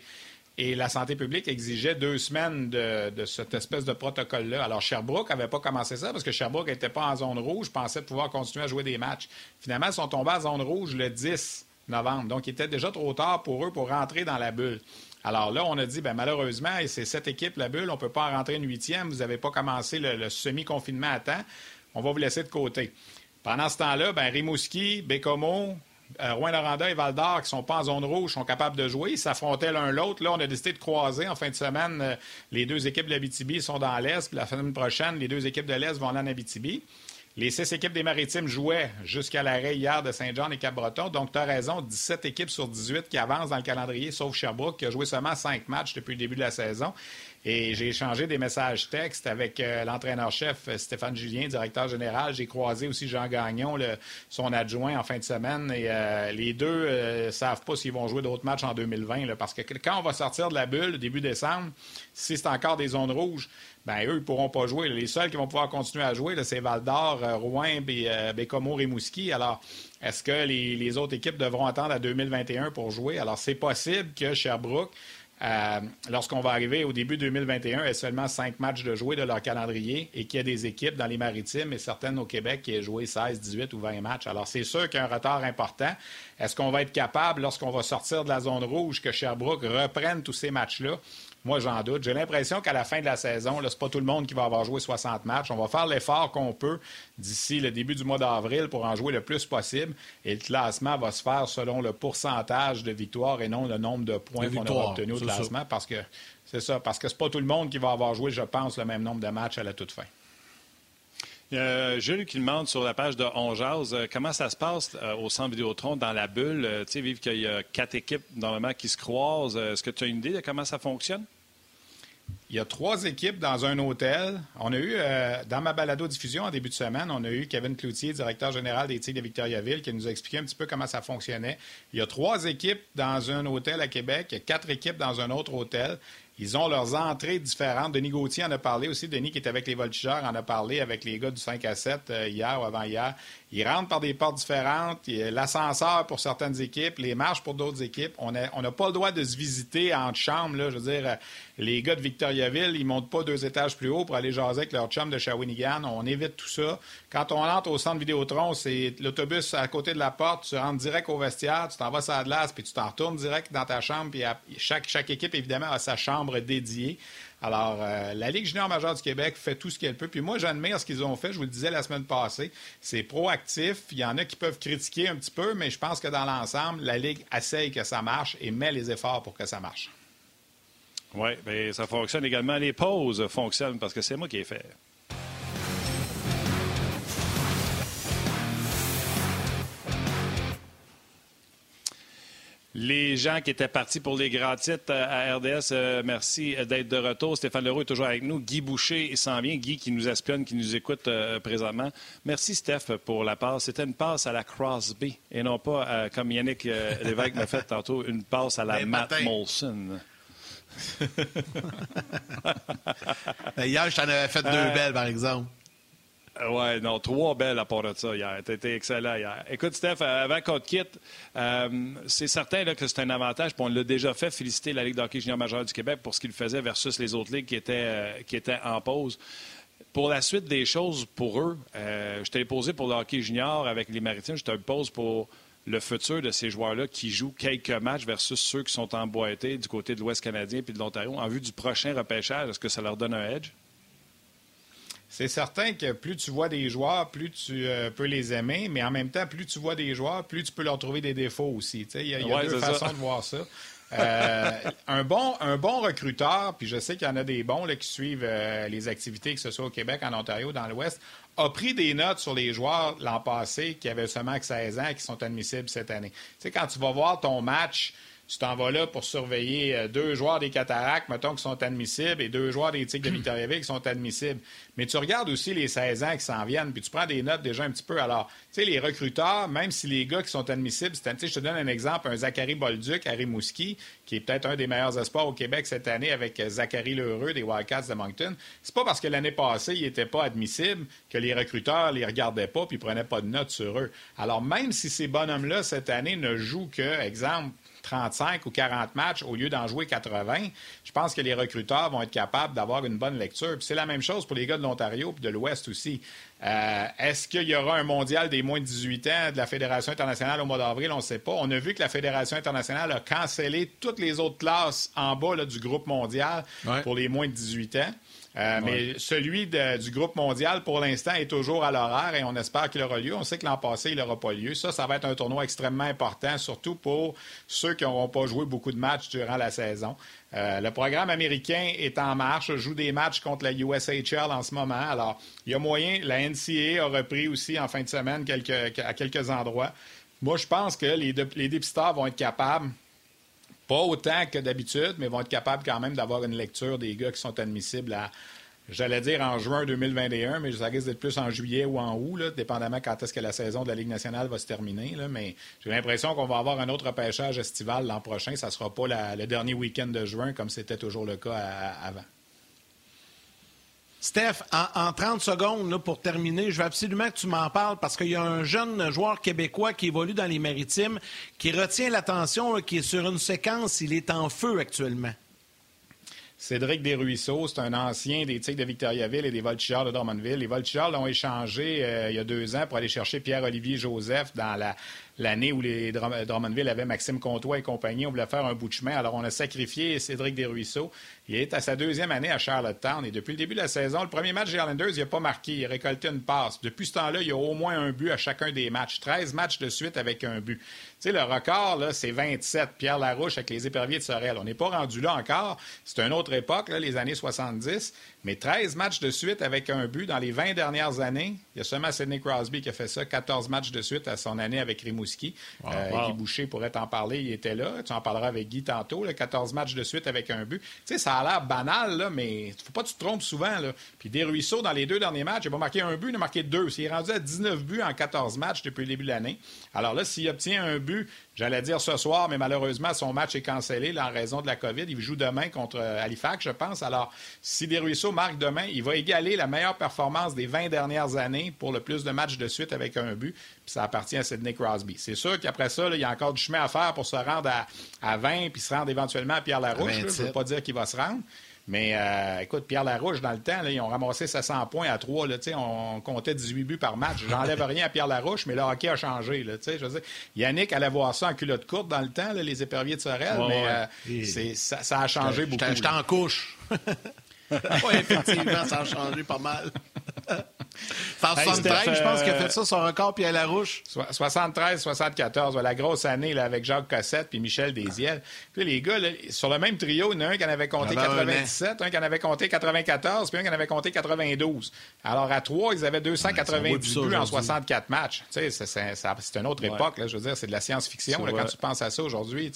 [SPEAKER 3] Et la santé publique exigeait deux semaines de, cette espèce de protocole-là. Alors, Sherbrooke n'avait pas commencé ça parce que Sherbrooke n'était pas en zone rouge, pensait pouvoir continuer à jouer des matchs. Finalement, ils sont tombés en zone rouge le 10 novembre. Donc, il était déjà trop tard pour eux pour rentrer dans la bulle. Alors là, on a dit, ben, malheureusement, c'est cette équipe, la bulle, on ne peut pas en rentrer une huitième. Vous n'avez pas commencé le semi-confinement à temps. On va vous laisser de côté. Pendant ce temps-là, ben, Rimouski, Bécomo, euh, Rouen-Noranda et Val-d'Or, qui sont pas en zone rouge, sont capables de jouer. Ils s'affrontaient l'un l'autre. Là, on a décidé de croiser en fin de semaine. Euh, les deux équipes de l'Abitibi sont dans l'Est. la semaine prochaine, les deux équipes de l'Est vont aller en Abitibi. Les six équipes des Maritimes jouaient jusqu'à l'arrêt hier de Saint-Jean et Cap-Breton. Donc, tu as raison, 17 équipes sur 18 qui avancent dans le calendrier, sauf Sherbrooke, qui a joué seulement cinq matchs depuis le début de la saison. Et j'ai échangé des messages textes avec euh, l'entraîneur-chef euh, Stéphane Julien, directeur général. J'ai croisé aussi Jean Gagnon, son adjoint, en fin de semaine. Et euh, les deux ne savent pas s'ils vont jouer d'autres matchs en 2020. parce que quand on va sortir de la bulle, début décembre, si c'est encore des zones rouges, ben eux, ils ne pourront pas jouer. Les seuls qui vont pouvoir continuer à jouer, c'est Val d'Or, Rouen, Bécomo, Rimouski. Alors, est-ce que les, les, autres équipes devront attendre à 2021 pour jouer? Alors, c'est possible que Sherbrooke euh, lorsqu'on va arriver au début 2021, il y a seulement cinq matchs de jouer de leur calendrier et qu'il y a des équipes dans les maritimes et certaines au Québec qui aient joué 16, 18 ou 20 matchs. Alors, c'est sûr qu'il y a un retard important. Est-ce qu'on va être capable, lorsqu'on va sortir de la zone rouge, que Sherbrooke reprenne tous ces matchs-là? Moi, j'en doute. J'ai l'impression qu'à la fin de la saison, ce n'est pas tout le monde qui va avoir joué 60 matchs. On va faire l'effort qu'on peut d'ici le début du mois d'avril pour en jouer le plus possible. Et le classement va se faire selon le pourcentage de victoires et non le nombre de points qu'on aura obtenus au classement. Parce que c'est ça, parce que c'est pas tout le monde qui va avoir joué, je pense, le même nombre de matchs à la toute fin.
[SPEAKER 2] Euh, Jules qui demande sur la page de Onjaz euh, comment ça se passe euh, au centre Vidéotron dans la bulle? Euh, tu sais, vive qu'il y a quatre équipes normalement qui se croisent. Est-ce que tu as une idée de comment ça fonctionne?
[SPEAKER 3] Il y a trois équipes dans un hôtel. On a eu, euh, dans ma balado-diffusion en début de semaine, on a eu Kevin Cloutier, directeur général des Tigres de Victoriaville, qui nous a expliqué un petit peu comment ça fonctionnait. Il y a trois équipes dans un hôtel à Québec, il y a quatre équipes dans un autre hôtel. Ils ont leurs entrées différentes. Denis Gauthier en a parlé aussi. Denis, qui est avec les voltigeurs, en a parlé avec les gars du 5 à 7 euh, hier ou avant-hier. Ils rentrent par des portes différentes. L'ascenseur pour certaines équipes, les marches pour d'autres équipes. On n'a pas le droit de se visiter en chambre. Là. Je veux dire, euh, les gars de Victoriaville, ils montent pas deux étages plus haut pour aller jaser avec leur chum de Shawinigan. On évite tout ça. Quand on entre au centre Vidéotron, c'est l'autobus à côté de la porte. Tu rentres direct au vestiaire, tu t'en vas sur la glace, puis tu t'en retournes direct dans ta chambre. Puis chaque, chaque équipe, évidemment, a sa chambre dédiée. Alors, euh, la Ligue junior majeure du Québec fait tout ce qu'elle peut. Puis moi, j'admire ce qu'ils ont fait. Je vous le disais la semaine passée. C'est proactif. Il y en a qui peuvent critiquer un petit peu, mais je pense que dans l'ensemble, la Ligue essaye que ça marche et met les efforts pour que ça marche.
[SPEAKER 2] Oui, mais ça fonctionne également. Les pauses fonctionnent parce que c'est moi qui ai fait. Les gens qui étaient partis pour les grands titres à RDS, euh, merci d'être de retour. Stéphane Leroux est toujours avec nous. Guy Boucher s'en vient. Guy qui nous espionne, qui nous écoute euh, présentement. Merci, Steph, pour la passe. C'était une passe à la Crosby et non pas, euh, comme Yannick Lévesque m'a fait tantôt, une passe à la Matt Molson.
[SPEAKER 1] Hier, je t'en avais fait deux belles, par exemple.
[SPEAKER 2] Euh, oui, non, trois belles à part de ça hier. T'étais excellent hier. Écoute, Steph, euh, avant qu'on te quitte, euh, c'est certain là, que c'est un avantage. Puis on l'a déjà fait féliciter la Ligue d'hockey junior majeure du Québec pour ce qu'il faisait versus les autres ligues qui étaient, qui étaient en pause. Pour la suite des choses pour eux, je t'ai posé pour le hockey junior avec les Maritimes, je te pose pour le futur de ces joueurs-là qui jouent quelques matchs versus ceux qui sont emboîtés du côté de l'Ouest canadien et de l'Ontario en vue du prochain repêchage. Est-ce que ça leur donne un edge?
[SPEAKER 3] C'est certain que plus tu vois des joueurs, plus tu euh, peux les aimer, mais en même temps, plus tu vois des joueurs, plus tu peux leur trouver des défauts aussi. Il y a, deux façons de voir ça. Euh, un, bon, un bon recruteur, puis je sais qu'il y en a des bons là, qui suivent euh, les activités, que ce soit au Québec, en Ontario, dans l'Ouest, a pris des notes sur les joueurs l'an passé qui avaient seulement que 16 ans et qui sont admissibles cette année. Tu sais, quand tu vas voir ton match tu t'en vas là pour surveiller euh, deux joueurs des cataractes, mettons, qui sont admissibles, et deux joueurs des Tigres de Victoriaville qui sont admissibles. Mais tu regardes aussi les 16 ans qui s'en viennent, puis tu prends des notes déjà un petit peu. Alors, tu sais, les recruteurs, même si les gars qui sont admissibles, je te donne un exemple, un Zachary Bolduc à Rimouski, qui est peut-être un des meilleurs espoirs au Québec cette année avec euh, Zachary Lheureux des Wildcats de Moncton. C'est pas parce que l'année passée, il n'était pas admissible que les recruteurs les regardaient pas puis prenaient pas de notes sur eux. Alors, même si ces bonhommes-là, cette année, ne jouent que, exemple, 35 ou 40 matchs au lieu d'en jouer 80, je pense que les recruteurs vont être capables d'avoir une bonne lecture. c'est la même chose pour les gars de l'Ontario et de l'Ouest aussi. Euh, est-ce qu'il y aura un mondial des moins de 18 ans de la Fédération internationale au mois d'avril? On ne sait pas. On a vu que la Fédération internationale a cancellé toutes les autres classes en bas du groupe mondial pour les moins de 18 ans. Euh, mais celui du groupe mondial, pour l'instant, est toujours à l'horaire et on espère qu'il aura lieu. On sait que l'an passé, il n'aura pas lieu. Ça, ça va être un tournoi extrêmement important, surtout pour ceux qui n'auront pas joué beaucoup de matchs durant la saison. Euh, le programme américain est en marche, joue des matchs contre la USHL en ce moment. Alors, il y a moyen. La NCAA a repris aussi en fin de semaine à quelques endroits. Moi, je pense que les, les dépisteurs vont être capables pas autant que d'habitude, mais vont être capables quand même d'avoir une lecture des gars qui sont admissibles à, j'allais dire en juin 2021, mais ça risque d'être plus en juillet ou en août, là, dépendamment quand est-ce que la saison de la Ligue nationale va se terminer. Mais j'ai l'impression qu'on va avoir un autre repêchage estival l'an prochain. Ça ne sera pas le dernier week-end de juin comme c'était toujours le cas avant.
[SPEAKER 1] Steph, en, 30 secondes, pour terminer, je veux absolument que tu m'en parles parce qu'il y a un jeune joueur québécois qui évolue dans les maritimes qui retient l'attention, qui est sur une séquence, il est en feu actuellement.
[SPEAKER 3] Cédric Desruisseaux, c'est un ancien des Tigres de Victoriaville et des Voltigeurs de Drummondville. Les Voltigeurs l'ont échangé euh, il y a deux ans pour aller chercher Pierre-Olivier Joseph dans la l'année où les Drummondville avaient Maxime Comtois et compagnie. On voulait faire un bout de chemin. Alors, on a sacrifié Cédric Desruisseaux. Il est à sa deuxième année à Charlottetown. Et depuis le début de la saison, le premier match des Islanders, il n'a pas marqué. Il a récolté une passe. Depuis ce temps-là, il y a au moins un but à chacun des matchs. 13 matchs de suite avec un but. Tu sais, le record, là, c'est 27. Pierre Larouche avec les éperviers de Sorel. On n'est pas rendu là encore. C'est une autre époque, là, les années 70. Mais 13 matchs de suite avec un but dans les 20 dernières années. Il y a seulement Sidney Crosby qui a fait ça, 14 matchs de suite à son année avec Rimouski. Guy Boucher pourrait t'en parler, il était là. Tu en parleras avec Guy tantôt, 14 matchs de suite avec un but. Tu sais, ça a l'air banal, là, mais il faut pas que tu te trompes souvent. Là. Puis Desruisseaux, dans les deux derniers matchs, il n'a pas marqué un but, il a marqué deux. Il est rendu à 19 buts en 14 matchs depuis le début de l'année. Alors là, s'il obtient un but, j'allais dire ce soir, mais malheureusement, son match est cancellé en raison de la COVID. Il joue demain contre euh, Halifax, je pense. Alors, si Desruisseaux marque demain, il va égaler la meilleure performance des 20 dernières années pour le plus de matchs de suite avec un but. Puis ça appartient à Sidney Crosby. C'est sûr qu'après ça, il y a encore du chemin à faire pour se rendre à, 20 puis se rendre éventuellement à Pierre Larouche. Je ne veux pas dire qu'il va se rendre. Mais euh, écoute, Pierre Larouche, dans le temps, ils ont ramassé 700 points à 3. Là, on comptait 18 buts par match. J'enlève rien à Pierre Larouche, mais le hockey a changé. Là, je veux dire, Yannick allait voir ça en culotte courte dans le temps, les éperviers de Sorel, mais euh, ça, a changé beaucoup.
[SPEAKER 1] J'étais en couche. oui, effectivement, ça a changé pas mal. En 73, je pense qu'il a fait ça, son record, puis à la rouche.
[SPEAKER 3] 73-74, la grosse année là, avec Jacques Cossette puis Michel Desiel. Puis les gars, sur le même trio, il y en a un qui en avait compté 97, un qui en avait compté 94, puis un qui en avait compté 92. Alors, à trois, ils avaient 290 buts en 64 matchs. Tu sais, c'est une autre époque, là, je veux dire, c'est de la science-fiction quand tu penses à ça aujourd'hui.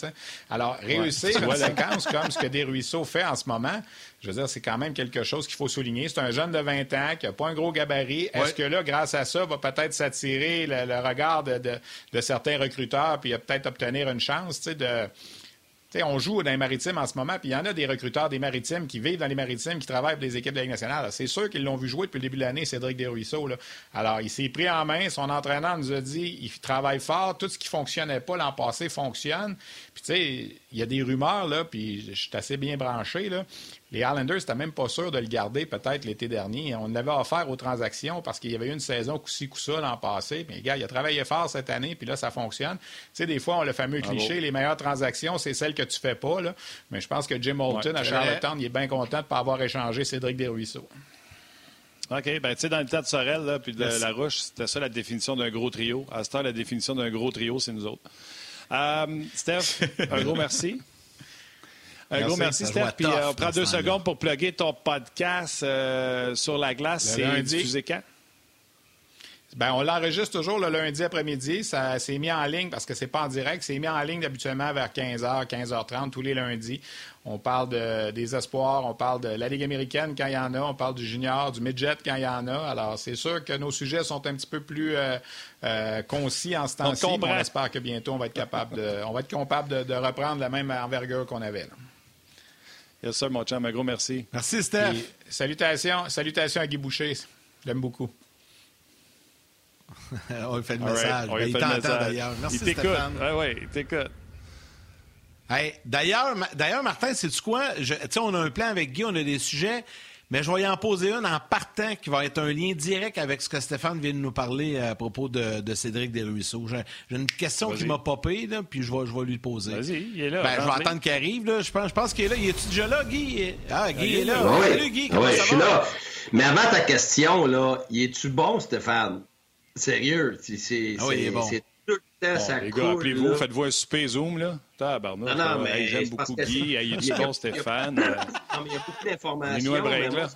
[SPEAKER 3] Alors, réussir une séquence comme ce que Desruisseaux fait en ce moment, je veux dire, c'est quand même quelque chose qu'il faut souligner. C'est un jeune de 20 ans qui n'a pas un gros gabarit. Est-ce que là, grâce à ça, va peut-être s'attirer le, regard de, certains recruteurs puis peut-être obtenir une chance de on joue dans les maritimes en ce moment, puis il y en a des recruteurs des maritimes qui vivent dans les maritimes, qui travaillent pour des équipes de la Ligue nationale. C'est sûr qu'ils l'ont vu jouer depuis le début de l'année, Cédric Desruisseaux. Là. Alors, il s'est pris en main. Son entraîneur nous a dit il travaille fort. Tout ce qui ne fonctionnait pas l'an passé fonctionne. Puis, tu sais, il y a des rumeurs, là, puis je suis assez bien branché. Là. Les Islanders n'étaient même pas sûrs de le garder peut-être l'été dernier. On l'avait offert aux transactions parce qu'il y avait eu une saison coup-ci, coup-ça l'an passé. Mais gars, il a travaillé fort cette année, puis là, ça fonctionne. Tu sais, des fois, on le fameux cliché, les meilleures transactions, c'est celles que tu fais pas. Là. Mais je pense que Jim Holton à Charlottetown, il est bien content de ne pas avoir échangé Cédric Desruisseaux.
[SPEAKER 2] OK. Ben, tu sais, dans le temps de Sorel, là, puis de La Roche, c'était ça la définition d'un gros trio. À ce temps, la définition d'un gros trio, c'est nous autres. Euh, Steph, un gros merci. Un gros merci, Steph. Puis euh, on prend deux secondes pour plugger ton podcast euh, sur la glace. C'est diffusé quand?
[SPEAKER 3] Ben, on l'enregistre toujours le lundi après-midi. Ça s'est mis en ligne parce que c'est pas en direct. C'est mis en ligne habituellement vers 15h, 15h30 tous les lundis. On parle de, des espoirs, on parle de la Ligue américaine quand il y en a, on parle du junior, du midget quand il y en a. Alors, c'est sûr que nos sujets sont un petit peu plus euh, concis en ce temps-ci. On, espère que bientôt, on va être capable de, on va être capable de, reprendre la même envergure qu'on avait. Là.
[SPEAKER 2] Yes, sir, mon chum. Un gros merci.
[SPEAKER 1] Merci, Steph.
[SPEAKER 3] salutations, salutations à Guy Boucher. J'aime beaucoup.
[SPEAKER 1] on lui fait le message. Ben, il t'entend d'ailleurs. Merci, il Stéphane.
[SPEAKER 2] Oui, oui, il t'écoute.
[SPEAKER 1] Hey, d'ailleurs, d'ailleurs, Martin, c'est-tu quoi? sais, on a un plan avec Guy, on a des sujets. Mais je vais y en poser un en partant qui va être un lien direct avec ce que Stéphane vient de nous parler à propos de, Cédric Desruisseaux. J'ai, j'ai une question qui m'a popé, là, puis je vais, je vais lui poser.
[SPEAKER 2] Vas-y, il est là.
[SPEAKER 1] Ben, je vais attendre qu'il arrive. Là. Je pense, je pense qu'il est là. Il est-tu déjà là, Guy? Ah, Guy est là. Salut, Guy.
[SPEAKER 4] Comment ça je suis là. Mais avant ta question, là, il est-tu bon, Stéphane? Sérieux, c'est, ah oui, il est bon. c'est tout le temps, bon, ça
[SPEAKER 2] Les gars, appelez-vous, faites-vous un super zoom, là. Tabarnak. Non, non, mais... J'aime beaucoup Guy. Il est bon, Stéphane.
[SPEAKER 4] Non, mais il y a beaucoup d'informations. Nous break, là.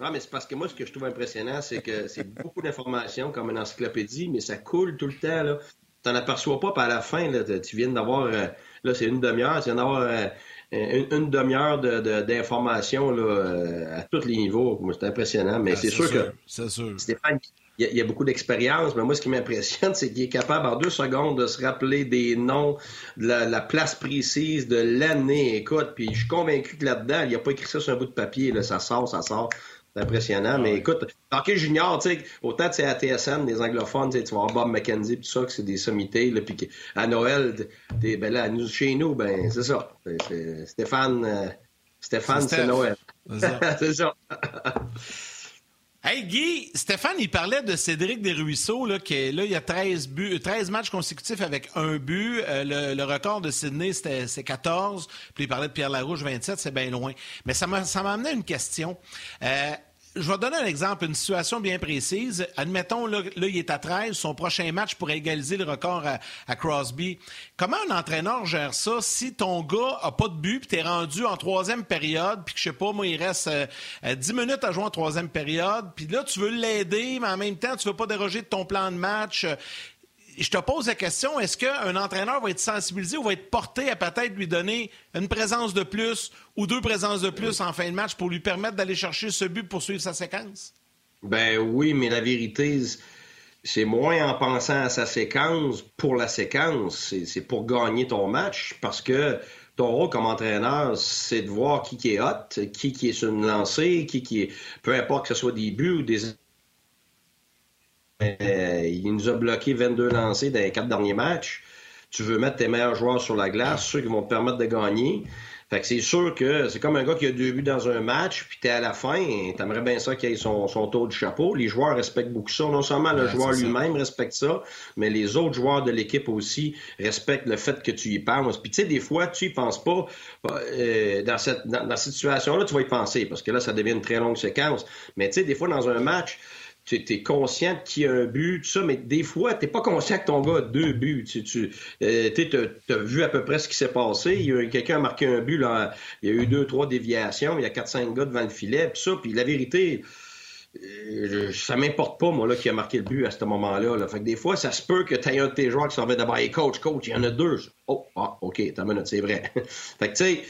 [SPEAKER 4] Non, mais c'est parce que moi, ce que je trouve impressionnant, c'est que c'est beaucoup d'informations comme une encyclopédie, mais ça coule tout le temps. Là. Tu n'en aperçois pas, puis à la fin, là, tu viens d'avoir. Euh, là, c'est une demi-heure, tu viens d'avoir euh, une, demi-heure d'informations de, euh, à tous les niveaux. c'est impressionnant, mais ah, c'est sûr, que Stéphane, il y a, beaucoup d'expérience, mais moi, ce qui m'impressionne, c'est qu'il est capable en deux secondes de se rappeler des noms, de la, place précise, de l'année. Écoute, puis je suis convaincu que là-dedans, il n'a pas écrit ça sur un bout de papier. Là, ça sort, ça sort. C'est impressionnant. mais écoute, hockey junior, tu sais, autant c'est à TSN, des anglophones, tu vas voir Bob McKenzie, tout ça, que c'est des sommités, là, puis à Noël, ben là, nous, chez nous, ben c'est ça. Stéphane, euh, Stéphane, c'est Noël. C'est ça.
[SPEAKER 1] Hey Guy, Stéphane, il parlait de Cédric Desruisseaux, là, qui il y a 13, buts, 13 matchs consécutifs avec un but. Euh, le, record de Sydney, c'était 14. Puis il parlait de Pierre Larouche, 27, c'est bien loin. Mais ça m'a amené à une question. Euh, je vais donner un exemple, une situation bien précise. Admettons, là, il est à 13, son prochain match pour égaliser le record à, Crosby. Comment un entraîneur gère ça si ton gars a pas de but, puis es rendu en troisième période, puis que je sais pas, moi, il reste 10 euh, minutes à jouer en troisième période, puis là, tu veux l'aider, mais en même temps, tu veux pas déroger de ton plan de match? Je te pose la question, est-ce qu'un entraîneur va être sensibilisé ou va être porté à peut-être lui donner une présence de plus ou deux présences de plus en fin de match pour lui permettre d'aller chercher ce but pour suivre sa séquence?
[SPEAKER 4] Ben oui, mais la vérité, c'est moins en pensant à sa séquence pour la séquence, c'est pour gagner ton match parce que ton rôle comme entraîneur, c'est de voir qui, qui est hot, qui, qui est sur une lancée, qui, qui est, peu importe que ce soit des buts ou des il nous a bloqué 22 lancés dans les quatre derniers matchs. Tu veux mettre tes meilleurs joueurs sur la glace, ceux qui vont te permettre de gagner. Fait que c'est sûr que c'est comme un gars qui a deux buts dans un match, puis t'es à la fin, t'aimerais bien ça qu'il ait son, son tour de chapeau. Les joueurs respectent beaucoup ça. Non seulement le joueur lui-même respecte ça, mais les autres joueurs de l'équipe aussi respectent le fait que tu y penses. Puis tu sais, des fois, tu y penses pas. Euh, dans, cette, dans, dans cette situation-là, tu vas y penser, parce que là, ça devient une très longue séquence. Mais tu sais, des fois, dans un match, tu es conscient qu'il y a un but, tout ça, mais des fois, tu pas conscient que ton gars a deux buts. Tu, tu euh, as, vu à peu près ce qui s'est passé. Quelqu'un a marqué un but, là, il y a eu deux, trois déviations, il y a quatre, cinq gars devant le filet, puis ça, puis la vérité, euh, ça m'importe pas, moi, là, qui a marqué le but à ce moment-là. Là. Fait que des fois, ça se peut que tu aies un de tes joueurs qui s'en va d'abord, hey, coach, coach, il y en a deux. Oh, ah, OK, t'as minute, c'est vrai. fait que, tu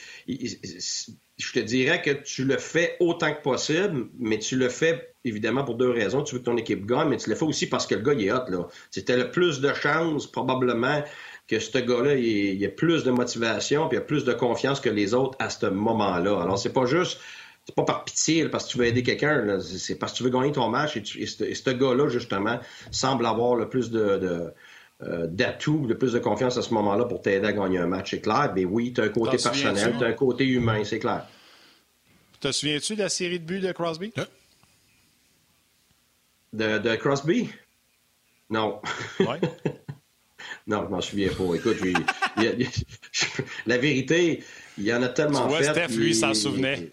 [SPEAKER 4] sais, je te dirais que tu le fais autant que possible, mais tu le fais évidemment pour deux raisons. Tu veux que ton équipe gagne, mais tu le fais aussi parce que le gars, il est hot. Là. C'était le plus de chances, probablement, que ce gars-là, il, a plus de motivation, puis il a plus de confiance que les autres à ce moment-là. Alors, c'est pas juste c'est pas par pitié parce que tu veux aider quelqu'un, c'est parce que tu veux gagner ton match et, ce, gars-là, justement, semble avoir le plus de, euh, d'atouts, le plus de confiance à ce moment-là pour t'aider à gagner un match, c'est clair. Mais oui, tu as un côté personnel, tu as un côté humain, c'est clair.
[SPEAKER 2] Te souviens-tu de la série de buts de Crosby? Hein?
[SPEAKER 4] De, Crosby? Non. Ouais. non, je m'en souviens pas. Écoute, la vérité, il y en a tellement
[SPEAKER 2] tu vois, Steph, lui, s'en souvenait.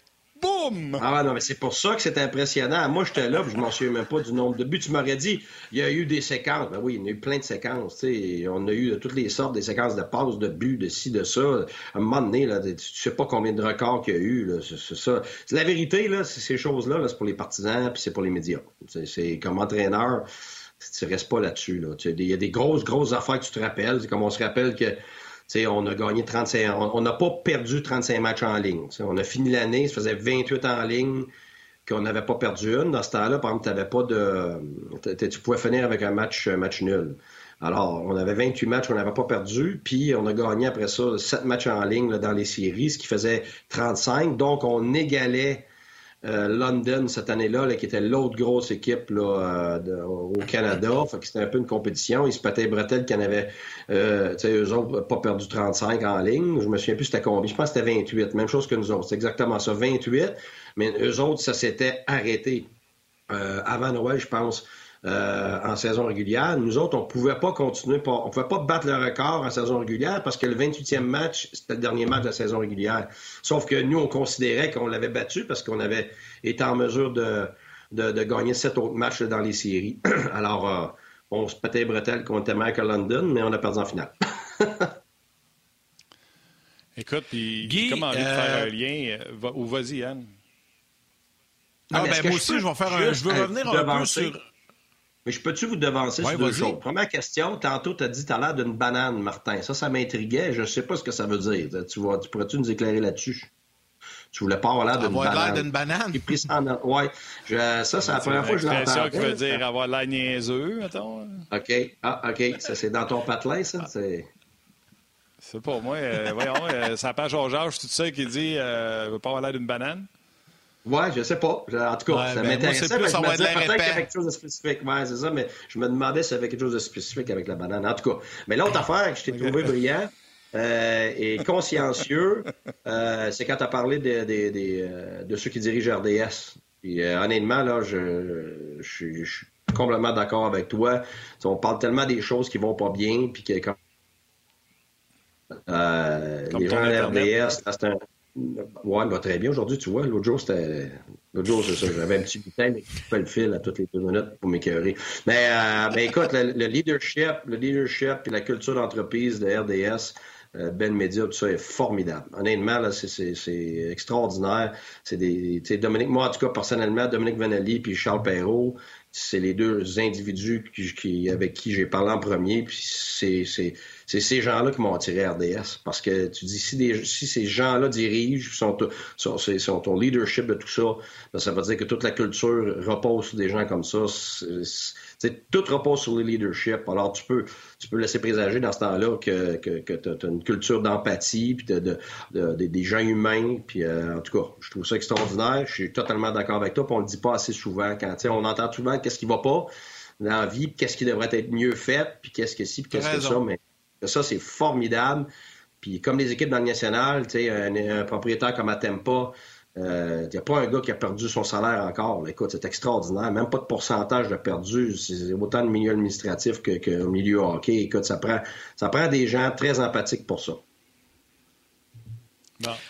[SPEAKER 4] Ah non, mais c'est pour ça que c'est impressionnant. Moi, j'étais là, je m'en souviens même pas du nombre de buts. Tu m'aurais dit, il y a eu des séquences. Ben oui, il y a eu plein de séquences. On a eu de toutes les sortes, des séquences de passes, de buts, de ci, de ça. À un moment donné, là, tu sais pas combien de records qu'il y a eu. C'est ça. La vérité, là, ces choses-là, -là, c'est pour les partisans, puis c'est pour les médias. C'est comme entraîneur tu restes pas là-dessus. Là. Il y a des grosses, grosses affaires que tu te rappelles. Comme on se rappelle que on a gagné 35, on n'a pas perdu 35 matchs en ligne. on a fini l'année, ça faisait 28 en ligne qu'on n'avait pas perdu une. Dans ce temps-là, par exemple, avais pas de, tu pouvais finir avec un match, nul. Alors, on avait 28 matchs qu'on n'avait pas perdu, puis on a gagné après ça 7 matchs en ligne dans les séries, ce qui faisait 35. Donc, on égalait euh, London cette année-là, qui était l'autre grosse équipe là, euh, au Canada. Fait c'était un peu une compétition. Ils se pataient bretelles qui en avaient, euh, eux autres, pas perdu 35 en ligne. Je me souviens plus c'était combien. Je pense que c'était 28. Même chose que nous autres. C'est exactement ça, 28. Mais eux autres, ça s'était arrêté. Avant Noël, je pense. Euh, en saison régulière. Nous autres, on ne pouvait pas continuer, on ne pouvait pas battre le record en saison régulière parce que le 28e match, c'était le dernier match de la saison régulière. Sauf que nous, on considérait qu'on l'avait battu parce qu'on avait été en mesure de, de, gagner sept autres matchs dans les séries. Alors, euh, on se pétait bretelles qu'on était meilleur que London, mais on a perdu en finale.
[SPEAKER 2] Écoute, puis Guy, comment envie de faire euh, un lien, ou vas-y, Anne.
[SPEAKER 1] Ah, ben, moi aussi, je vais faire un, je veux revenir un peu sur.
[SPEAKER 4] Mais je peux-tu vous devancer sur deux choses? Première question, tantôt, tu as dit tu as l'air d'une banane, Martin. Ça, ça m'intriguait. Je ne sais pas ce que ça veut dire. Tu, vois, tu pourrais-tu nous éclairer là-dessus? Tu voulais pas avoir l'air d'une banane.
[SPEAKER 1] Avoir l'air d'une banane?
[SPEAKER 4] Ouais. ça, c'est la première fois que je l'entends. C'est
[SPEAKER 2] qui veut dire avoir l'air niaiseux, mettons.
[SPEAKER 4] OK. Ah, OK. Ça, c'est dans ton patelin, ça? Ah. C'est...
[SPEAKER 2] C'est pas moi. Euh, voyons, euh, ça page Georges, tout ça qui dit euh, veut pas avoir l'air d'une banane.
[SPEAKER 4] Ouais, je sais pas. En tout cas, ça ben, m'intéressait. je me disais peut-être qu'il y avait quelque chose de spécifique. Ouais, c'est ça, mais je me demandais s'il y avait quelque chose de spécifique avec la banane. En tout cas. Mais l'autre affaire que je t'ai trouvé brillant euh, et consciencieux, euh, c'est quand tu as parlé de, de, de, euh, de, ceux qui dirigent RDS. Puis, euh, honnêtement, là, je, je, je suis complètement d'accord avec toi. on parle tellement des choses qui vont pas bien, puis que quand, les gens de RDS, c'est un Ouais, va très bien aujourd'hui, tu vois. L'autre jour, c'était. L'autre jour, c'est ça. J'avais un petit bouteille mais qui coupait le fil à toutes les deux minutes pour m'écœurer. Mais, euh, ben, écoute, le, leadership, le leadership et la culture d'entreprise de RDS, euh, Ben Media, tout ça est formidable. Honnêtement, là, c'est extraordinaire. C'est des. Dominique, moi, en tout cas, personnellement, Dominique Vanelli puis Charles Perrault, c'est les deux individus avec qui j'ai parlé en premier. Puis c'est c'est ces gens-là qui m'ont attiré RDS. Parce que tu dis, si, si ces gens-là dirigent, sont, sont, sont, au leadership de tout ça, ben, ça veut dire que toute la culture repose sur des gens comme ça. tout repose sur le leadership. Alors, tu peux, tu peux laisser présager dans ce temps-là que, que, que tu as, une culture d'empathie, puis de, de, des gens humains. Puis, euh, en tout cas, je trouve ça extraordinaire. Je suis totalement d'accord avec toi. Puis on le dit pas assez souvent. Quand on entend souvent qu'est-ce qui va pas dans la vie, qu'est-ce qui devrait être mieux fait, puis qu'est-ce que si, puis qu'est-ce que ça. Mais ça, c'est formidable. Puis comme les équipes dans le national, un, un propriétaire comme Atempa, il euh, n'y a pas un gars qui a perdu son salaire encore. Écoute, c'est extraordinaire. Même pas de pourcentage de perdu. C'est autant de milieu administratif que, que milieu hockey. Écoute, ça prend, ça prend des gens très empathiques pour ça.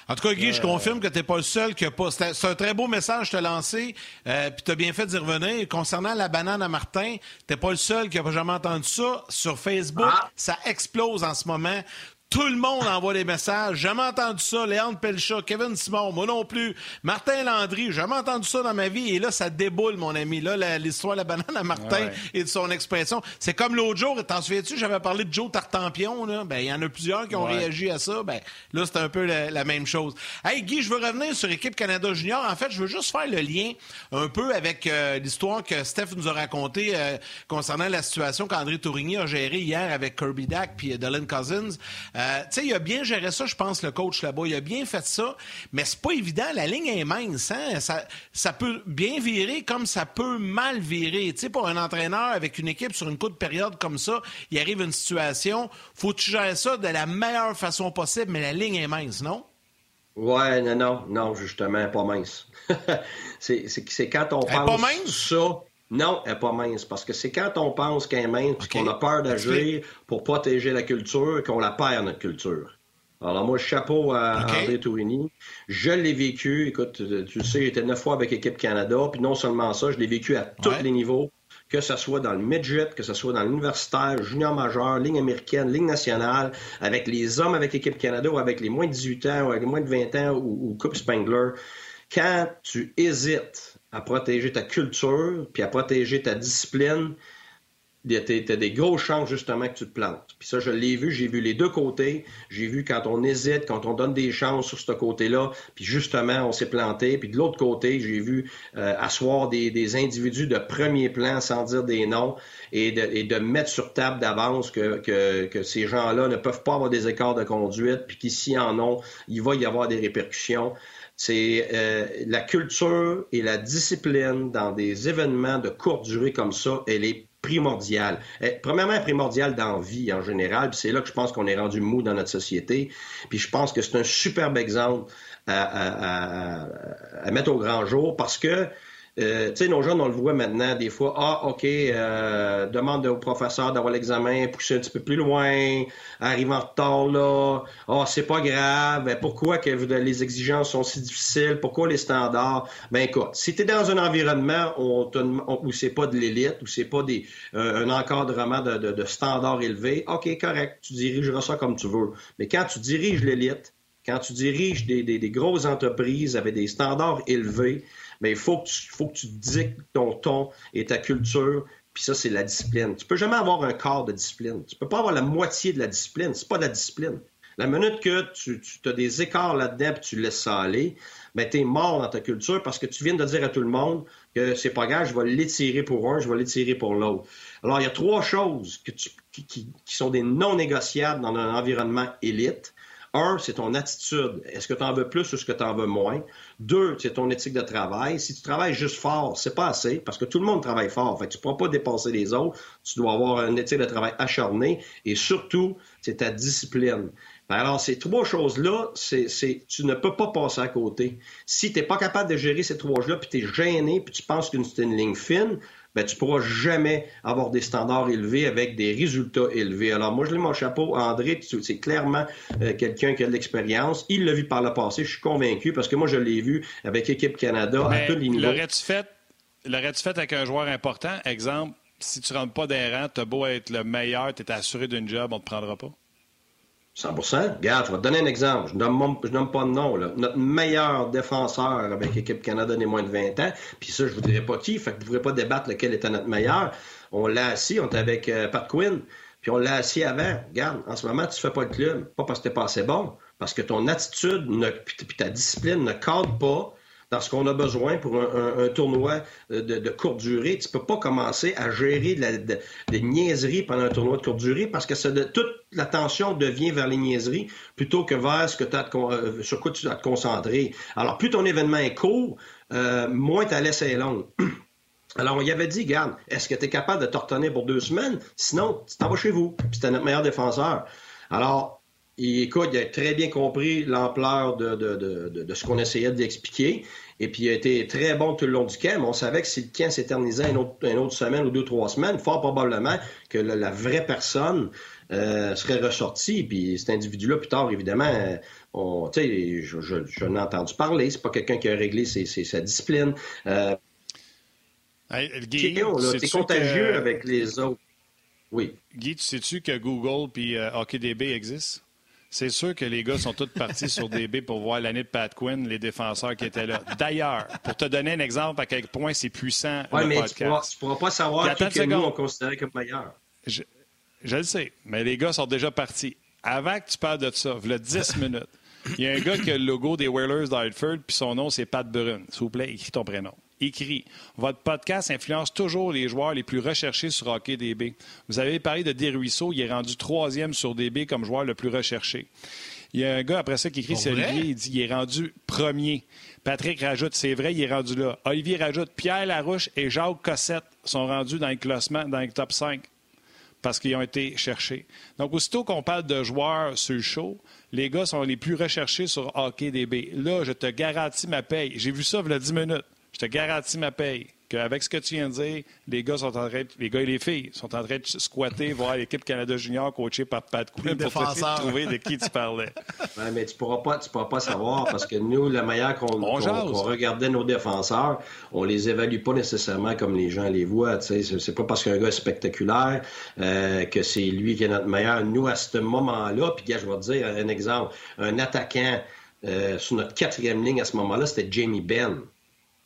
[SPEAKER 1] En tout cas, Guy, je confirme que tu n'es pas le seul qui a pas. C'est un très beau message que tu as lancé, euh, puis tu as bien fait d'y revenir. Concernant la banane à Martin, tu n'es pas le seul qui n'a jamais entendu ça. Sur Facebook, ah. ça explose en ce moment. Tout le monde envoie des messages. Jamais entendu ça. Léandre Pelcha, Kevin Simon, moi non plus. Martin Landry, jamais entendu ça dans ma vie. Et là, ça déboule, mon ami. Là, l'histoire de la banane à Martin et de son expression. C'est comme l'autre jour, t'en souviens-tu, j'avais parlé de Joe Tartampion. Là. Ben, il y en a plusieurs qui ont réagi à ça. Ben, là, c'est un peu la, même chose. Hey, Guy, je veux revenir sur l'équipe Canada Junior. En fait, je veux juste faire le lien un peu avec euh, l'histoire que Steph nous a racontée euh, concernant la situation qu'André Tourigny a gérée hier avec Kirby Dack puis Dylan Cousins. Euh, tu sais, il a bien géré ça, je pense, le coach là-bas. Il a bien fait ça, mais c'est pas évident. La ligne est mince. Hein? Ça, ça peut bien virer comme ça peut mal virer. Tu sais, pour un entraîneur avec une équipe sur une courte période comme ça, il arrive une situation, faut tu gérer ça de la meilleure façon possible, mais la ligne est mince, non?
[SPEAKER 4] Ouais, non, non, non, justement, pas mince. c'est quand on pense pas mince? ça non, elle n'est pas mince, parce que c'est quand on pense qu'elle est mince, qu'on a peur d'agir pour protéger la culture, qu'on la perd, notre culture. Alors moi, chapeau à André Tourini. Je l'ai vécu, écoute, tu sais, j'étais neuf fois avec l'équipe Canada, puis non seulement ça, je l'ai vécu à tous les niveaux, que ce soit dans le midget, que ce soit dans l'universitaire, junior majeur, ligne américaine, ligne nationale, avec les hommes avec l'équipe Canada ou avec les moins de 18 ans ou avec les moins de 20 ans ou, ou Coupe Spangler. Quand tu hésites à protéger ta culture, puis à protéger ta discipline, tu as des grosses chances justement que tu te plantes. Puis ça, je l'ai vu, j'ai vu les deux côtés. J'ai vu quand on hésite, quand on donne des chances sur ce côté-là, puis justement, on s'est planté. Puis de l'autre côté, j'ai vu euh, asseoir des, individus de premier plan sans dire des noms et de, mettre sur table d'avance que, que, ces gens-là ne peuvent pas avoir des écarts de conduite, puis qu'ici en ont, il va y avoir des répercussions c'est euh, la culture et la discipline dans des événements de courte durée comme ça, elle est primordiale. Euh, premièrement, primordiale dans la vie en général, puis c'est là que je pense qu'on est rendu mou dans notre société. Puis je pense que c'est un superbe exemple à, mettre au grand jour parce que euh, tu sais, nos jeunes, on le voit maintenant, des fois, ah, OK, euh, demande au professeur d'avoir l'examen, pousser un petit peu plus loin, arrive en retard là, ah, c'est pas grave, pourquoi que les exigences sont si difficiles, pourquoi les standards? Ben écoute, si tu es dans un environnement où, c'est pas de l'élite, où c'est pas des, euh, un encadrement de, standards élevés, OK, correct, tu dirigeras ça comme tu veux. Mais quand tu diriges l'élite, quand tu diriges des grosses entreprises avec des standards élevés, mais il faut que tu, faut dictes ton ton et ta culture. Puis ça, c'est la discipline. Tu peux jamais avoir un quart de discipline. Tu peux pas avoir la moitié de la discipline. C'est pas de la discipline. La minute que tu, tu as des écarts là-dedans et tu laisses ça aller, ben, tu es mort dans ta culture parce que tu viens de dire à tout le monde que c'est pas grave, je vais l'étirer pour un, je vais l'étirer pour l'autre. Alors, il y a trois choses qui, qui, sont des non négociables dans un environnement élite. Un, c'est ton attitude. Est-ce que tu en veux plus ou est-ce que tu en veux moins? Deux, c'est ton éthique de travail. Si tu travailles juste fort, c'est pas assez parce que tout le monde travaille fort. Fait que tu ne pourras pas dépasser les autres. Tu dois avoir une éthique de travail acharnée et surtout, c'est ta discipline. Ben alors, ces trois choses-là, c'est, tu ne peux pas passer à côté. Si tu n'es pas capable de gérer ces trois choses-là, puis tu es gêné, puis tu penses que c'est une ligne fine, ben, tu pourras jamais avoir des standards élevés avec des résultats élevés. Alors, moi, je lève mon chapeau. André, c'est clairement euh, quelqu'un qui a de l'expérience. Il l'a vu par le passé, je suis convaincu, parce que moi, je l'ai vu avec Équipe Canada à tous les niveaux.
[SPEAKER 2] L'aurais-tu fait, l'aurais-tu fait avec un joueur important? Exemple, si tu rentres pas des rangs, tu as beau être le meilleur, tu es assuré d'une job, on ne te prendra pas?
[SPEAKER 4] 100% Regarde, je vais te donner un exemple. Je ne nomme, nomme, pas de nom. Là. Notre meilleur défenseur avec l'équipe Canada des moins de 20 ans, puis ça, je vous dirai pas qui, fait que vous ne pourrez pas débattre lequel était notre meilleur. On l'a assis, on était avec euh, Pat Quinn, puis on l'a assis avant. Regarde, en ce moment, tu fais pas le club. Pas parce que tu pas assez bon, parce que ton attitude puis ta discipline ne cadre pas dans ce qu'on a besoin pour un, tournoi de, courte durée. Tu peux pas commencer à gérer des niaiseries pendant un tournoi de courte durée parce que de, toute l'attention devient vers les niaiseries plutôt que vers ce que as euh, sur quoi tu dois te concentrer. Alors, plus ton événement est court, euh, moins ta laisse est longue. Alors, on y avait dit, garde, est-ce que tu es capable de te retenir pour deux semaines? Sinon, tu t'en vas chez vous. Puis c'était notre meilleur défenseur. Alors, il, écoute, il a très bien compris l'ampleur de, de, de, de, ce qu'on essayait d'expliquer. Et puis, il a été très bon tout le long du camp. Mais on savait que si le camp s'éternisait une autre, une autre semaine ou deux, trois semaines, fort probablement que la, vraie personne euh, serait ressortie. Puis cet individu-là, plus tard, évidemment, on, je, je, je l'ai entendu parler. C'est pas quelqu'un qui a réglé ses, ses, sa discipline. Euh,
[SPEAKER 2] hey, Guy,
[SPEAKER 4] contagieux avec les autres. Oui.
[SPEAKER 2] Guy, tu sais-tu que Google puis euh, HockeyDB existent? C'est sûr que les gars sont tous partis sur DB pour voir l'année de Pat Quinn, les défenseurs qui étaient là. D'ailleurs, pour te donner un exemple à quel point c'est puissant
[SPEAKER 4] ouais,
[SPEAKER 2] le
[SPEAKER 4] mais
[SPEAKER 2] podcast.
[SPEAKER 4] Tu ne pourras, pourras, pas savoir qui que nous on considérait comme meilleur.
[SPEAKER 2] Je, je, le sais, mais les gars sont déjà partis. Avant que tu parles de ça, il y a 10 minutes, il y a un gars qui a le logo des Whalers d'Hartford, puis son nom, c'est Pat Brun. S'il vous plaît, écris ton prénom écrit Votre podcast influence toujours les joueurs les plus recherchés sur Hockey DB. Vous avez parlé de Desruisseaux, il est rendu troisième sur DB comme joueur le plus recherché. Il y a un gars après ça qui écrit, c'est Olivier, il dit il est rendu premier. Patrick rajoute, c'est vrai, il est rendu là. Olivier rajoute, Pierre Larouche et Jacques Cossette sont rendus dans le classement, dans le top 5 parce qu'ils ont été cherchés. Donc, aussitôt qu'on parle de joueurs sur le show, les gars sont les plus recherchés sur Hockey DB. Là, je te garantis ma paye. J'ai vu ça il y a 10 minutes. Je te garantis ma paye qu'avec ce que tu viens de dire, les gars sont en train les gars et les filles sont en train de squatter, voir l'équipe Canada Junior coachée par Pat Quinn pour trouver de qui tu parlais.
[SPEAKER 4] Ouais, mais tu pourras pas, tu pourras pas savoir parce que nous, la manière qu'on regardait nos défenseurs, on les évalue pas nécessairement comme les gens les voient. Tu sais, c'est pas parce qu'un gars est spectaculaire euh, que c'est lui qui est notre meilleur. Nous, à ce moment-là, puis je vais te dire un exemple, un attaquant euh, sur notre quatrième ligne à ce moment-là, c'était Jamie Benn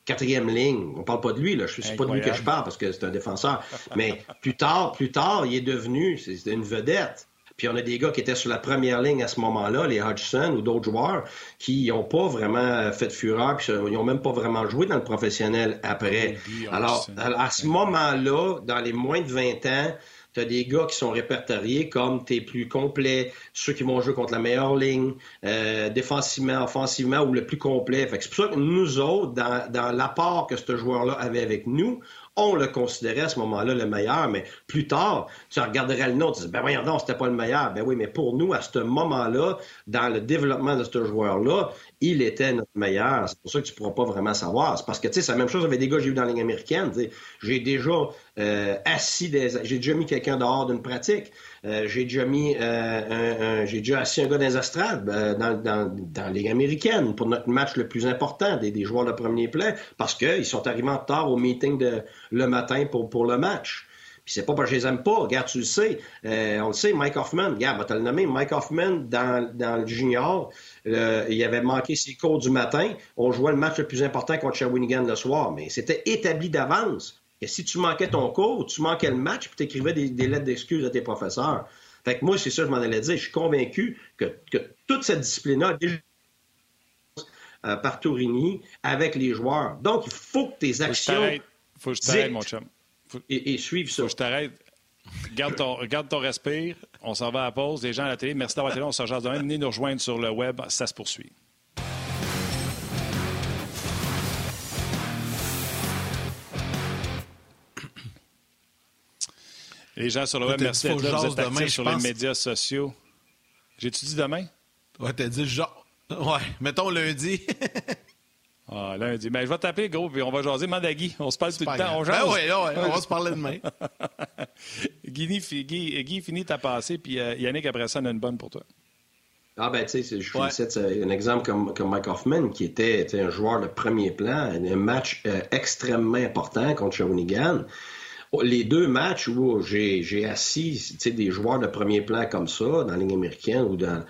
[SPEAKER 4] quatrième ligne. On parle pas de lui, là. Je suis pas de lui que je parle parce que c'est un défenseur. Mais plus tard, plus tard, il est devenu, c'est une vedette. Puis on a des gars qui étaient sur la première ligne à ce moment-là, les Hodgson ou d'autres joueurs, qui n'ont pas vraiment fait de fureur, puis ils n'ont même pas vraiment joué dans le professionnel après. Alors, à ce moment-là, dans les moins de 20 ans, tu as des gars qui sont répertoriés comme tes plus complets, ceux qui vont jouer contre la meilleure ligne, euh, défensivement, offensivement ou le plus complet. c'est pour ça que nous autres, dans, dans l'apport que ce joueur-là avait avec nous, on le considérait à ce moment-là le meilleur, mais plus tard, tu regarderais le nom, tu dis, ben voyons non, c'était pas le meilleur. Ben oui, mais pour nous, à ce moment-là, dans le développement de ce joueur-là, il était notre meilleur. C'est pour ça que tu pourras pas vraiment savoir. C'est parce que, tu sais, c'est la même chose avec des gars que j'ai eu dans la ligne américaine. J'ai déjà euh, assis des... J'ai déjà mis quelqu'un dehors d'une pratique. Euh, j'ai déjà mis euh, un, j'ai déjà assis un gars dans les astrades dans, dans, dans la Ligue américaine pour notre match le plus important des, joueurs de premier plan parce qu'ils sont arrivés en retard au meeting le matin pour, le match. Puis c'est pas parce que je les aime pas. Regarde, tu le sais. on le sait, Mike Hoffman. Regarde, va te le. Mike Hoffman, dans, dans le junior, il avait manqué ses cours du matin. On jouait le match le plus important contre Shawinigan le soir. Mais c'était établi d'avance et si tu manquais ton cours, tu manquais le match, puis tu écrivais des, lettres d'excuses à tes professeurs. Fait que moi, c'est ça que je m'en allais dire. Je suis convaincu que, toute cette discipline-là euh, par Tourini avec les joueurs. Donc, il faut que tes actions.
[SPEAKER 2] Faut que je t'arrête, mon chum.
[SPEAKER 4] Et, suivre ça.
[SPEAKER 2] Faut que je t'arrête. Garde ton, garde ton respire. On s'en va à la pause. Les gens à la télé, merci d'avoir été là. On se rejoint demain. Venez nous rejoindre sur le web. Ça se poursuit. Les gens sur le web, merci d'être là. Vous êtes actifs sur les médias sociaux. J'ai-tu dit demain?
[SPEAKER 1] Ouais, t'as dit genre. Ouais, mettons lundi.
[SPEAKER 2] ah, lundi. Ben, je vais t'appeler, gros, puis on va jaser. Mandagui, on se passe tout le temps. On
[SPEAKER 1] jase. Ben ouais, ouais, on va se parler demain.
[SPEAKER 2] Guy, Guy, Guy finit ta passée, puis euh, Yannick, après ça, on a une bonne pour toi.
[SPEAKER 4] Ah ben tu sais, je félicite un exemple comme, comme Mike Hoffman, qui était un joueur de premier plan, un match euh, extrêmement important contre Shawinigan. Oh, les deux matchs où j'ai assis des joueurs de premier plan comme ça, dans la américaine ou dans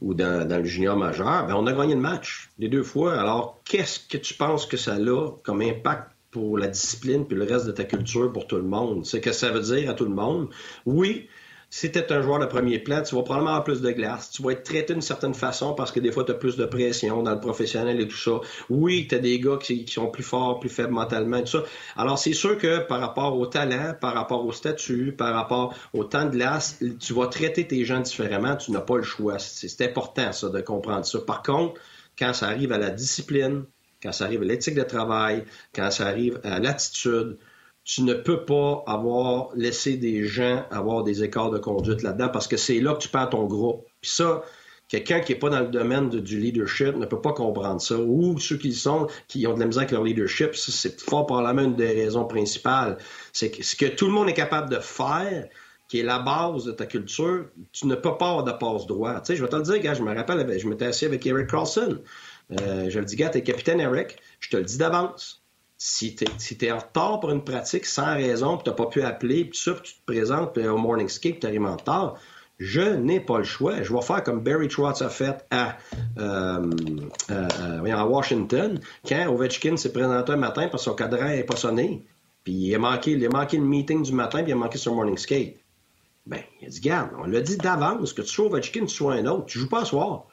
[SPEAKER 4] ou dans, le junior majeur, ben on a gagné le match les deux fois. Alors, qu'est-ce que tu penses que ça a comme impact pour la discipline puis le reste de ta culture pour tout le monde? C'est que ça veut dire à tout le monde? Oui, si tu es un joueur de premier plan, tu vas probablement avoir plus de glace. Tu vas être traité d'une certaine façon parce que des fois, tu as plus de pression dans le professionnel et tout ça. Oui, tu as des gars qui, sont plus forts, plus faibles mentalement et tout ça. Alors, c'est sûr que par rapport au talent, par rapport au statut, par rapport au temps de glace, tu vas traiter tes gens différemment. Tu n'as pas le choix. C'est important, ça, de comprendre ça. Par contre, quand ça arrive à la discipline, quand ça arrive à l'éthique de travail, quand ça arrive à l'attitude, tu ne peux pas avoir laissé des gens avoir des écarts de conduite là-dedans parce que c'est là que tu perds ton groupe. Puis ça, quelqu'un qui n'est pas dans le domaine du leadership ne peut pas comprendre ça. Ou ceux qui sont, qui ont de la misère avec leur leadership, c'est fort probablement une des raisons principales. C'est que ce que tout le monde est capable de faire, qui est la base de ta culture, tu ne peux pas avoir de passe droit. Tu sais, je vais te le dire, gars, je me rappelle, je m'étais assis avec Eric Carlson. Euh, je le dis, gars, t'es capitaine Eric, je te le dis d'avance si tu es, en retard pour une pratique sans raison, puis tu n'as pas pu appeler, puis ça, tu te présentes au morning ski, tu arrives en retard, je n'ai pas le choix. Je vais faire comme Barry Trotz a fait à, euh, euh, à Washington, quand Ovechkin s'est présenté un matin parce que son cadran n'est pas sonné. Puis il a, manqué, il a manqué le meeting du matin, puis il a manqué son morning skate. Ben, il a dit, garde, on l'a dit d'avance que tu sois Ovechkin, tu sois un autre. Tu joues pas à soir.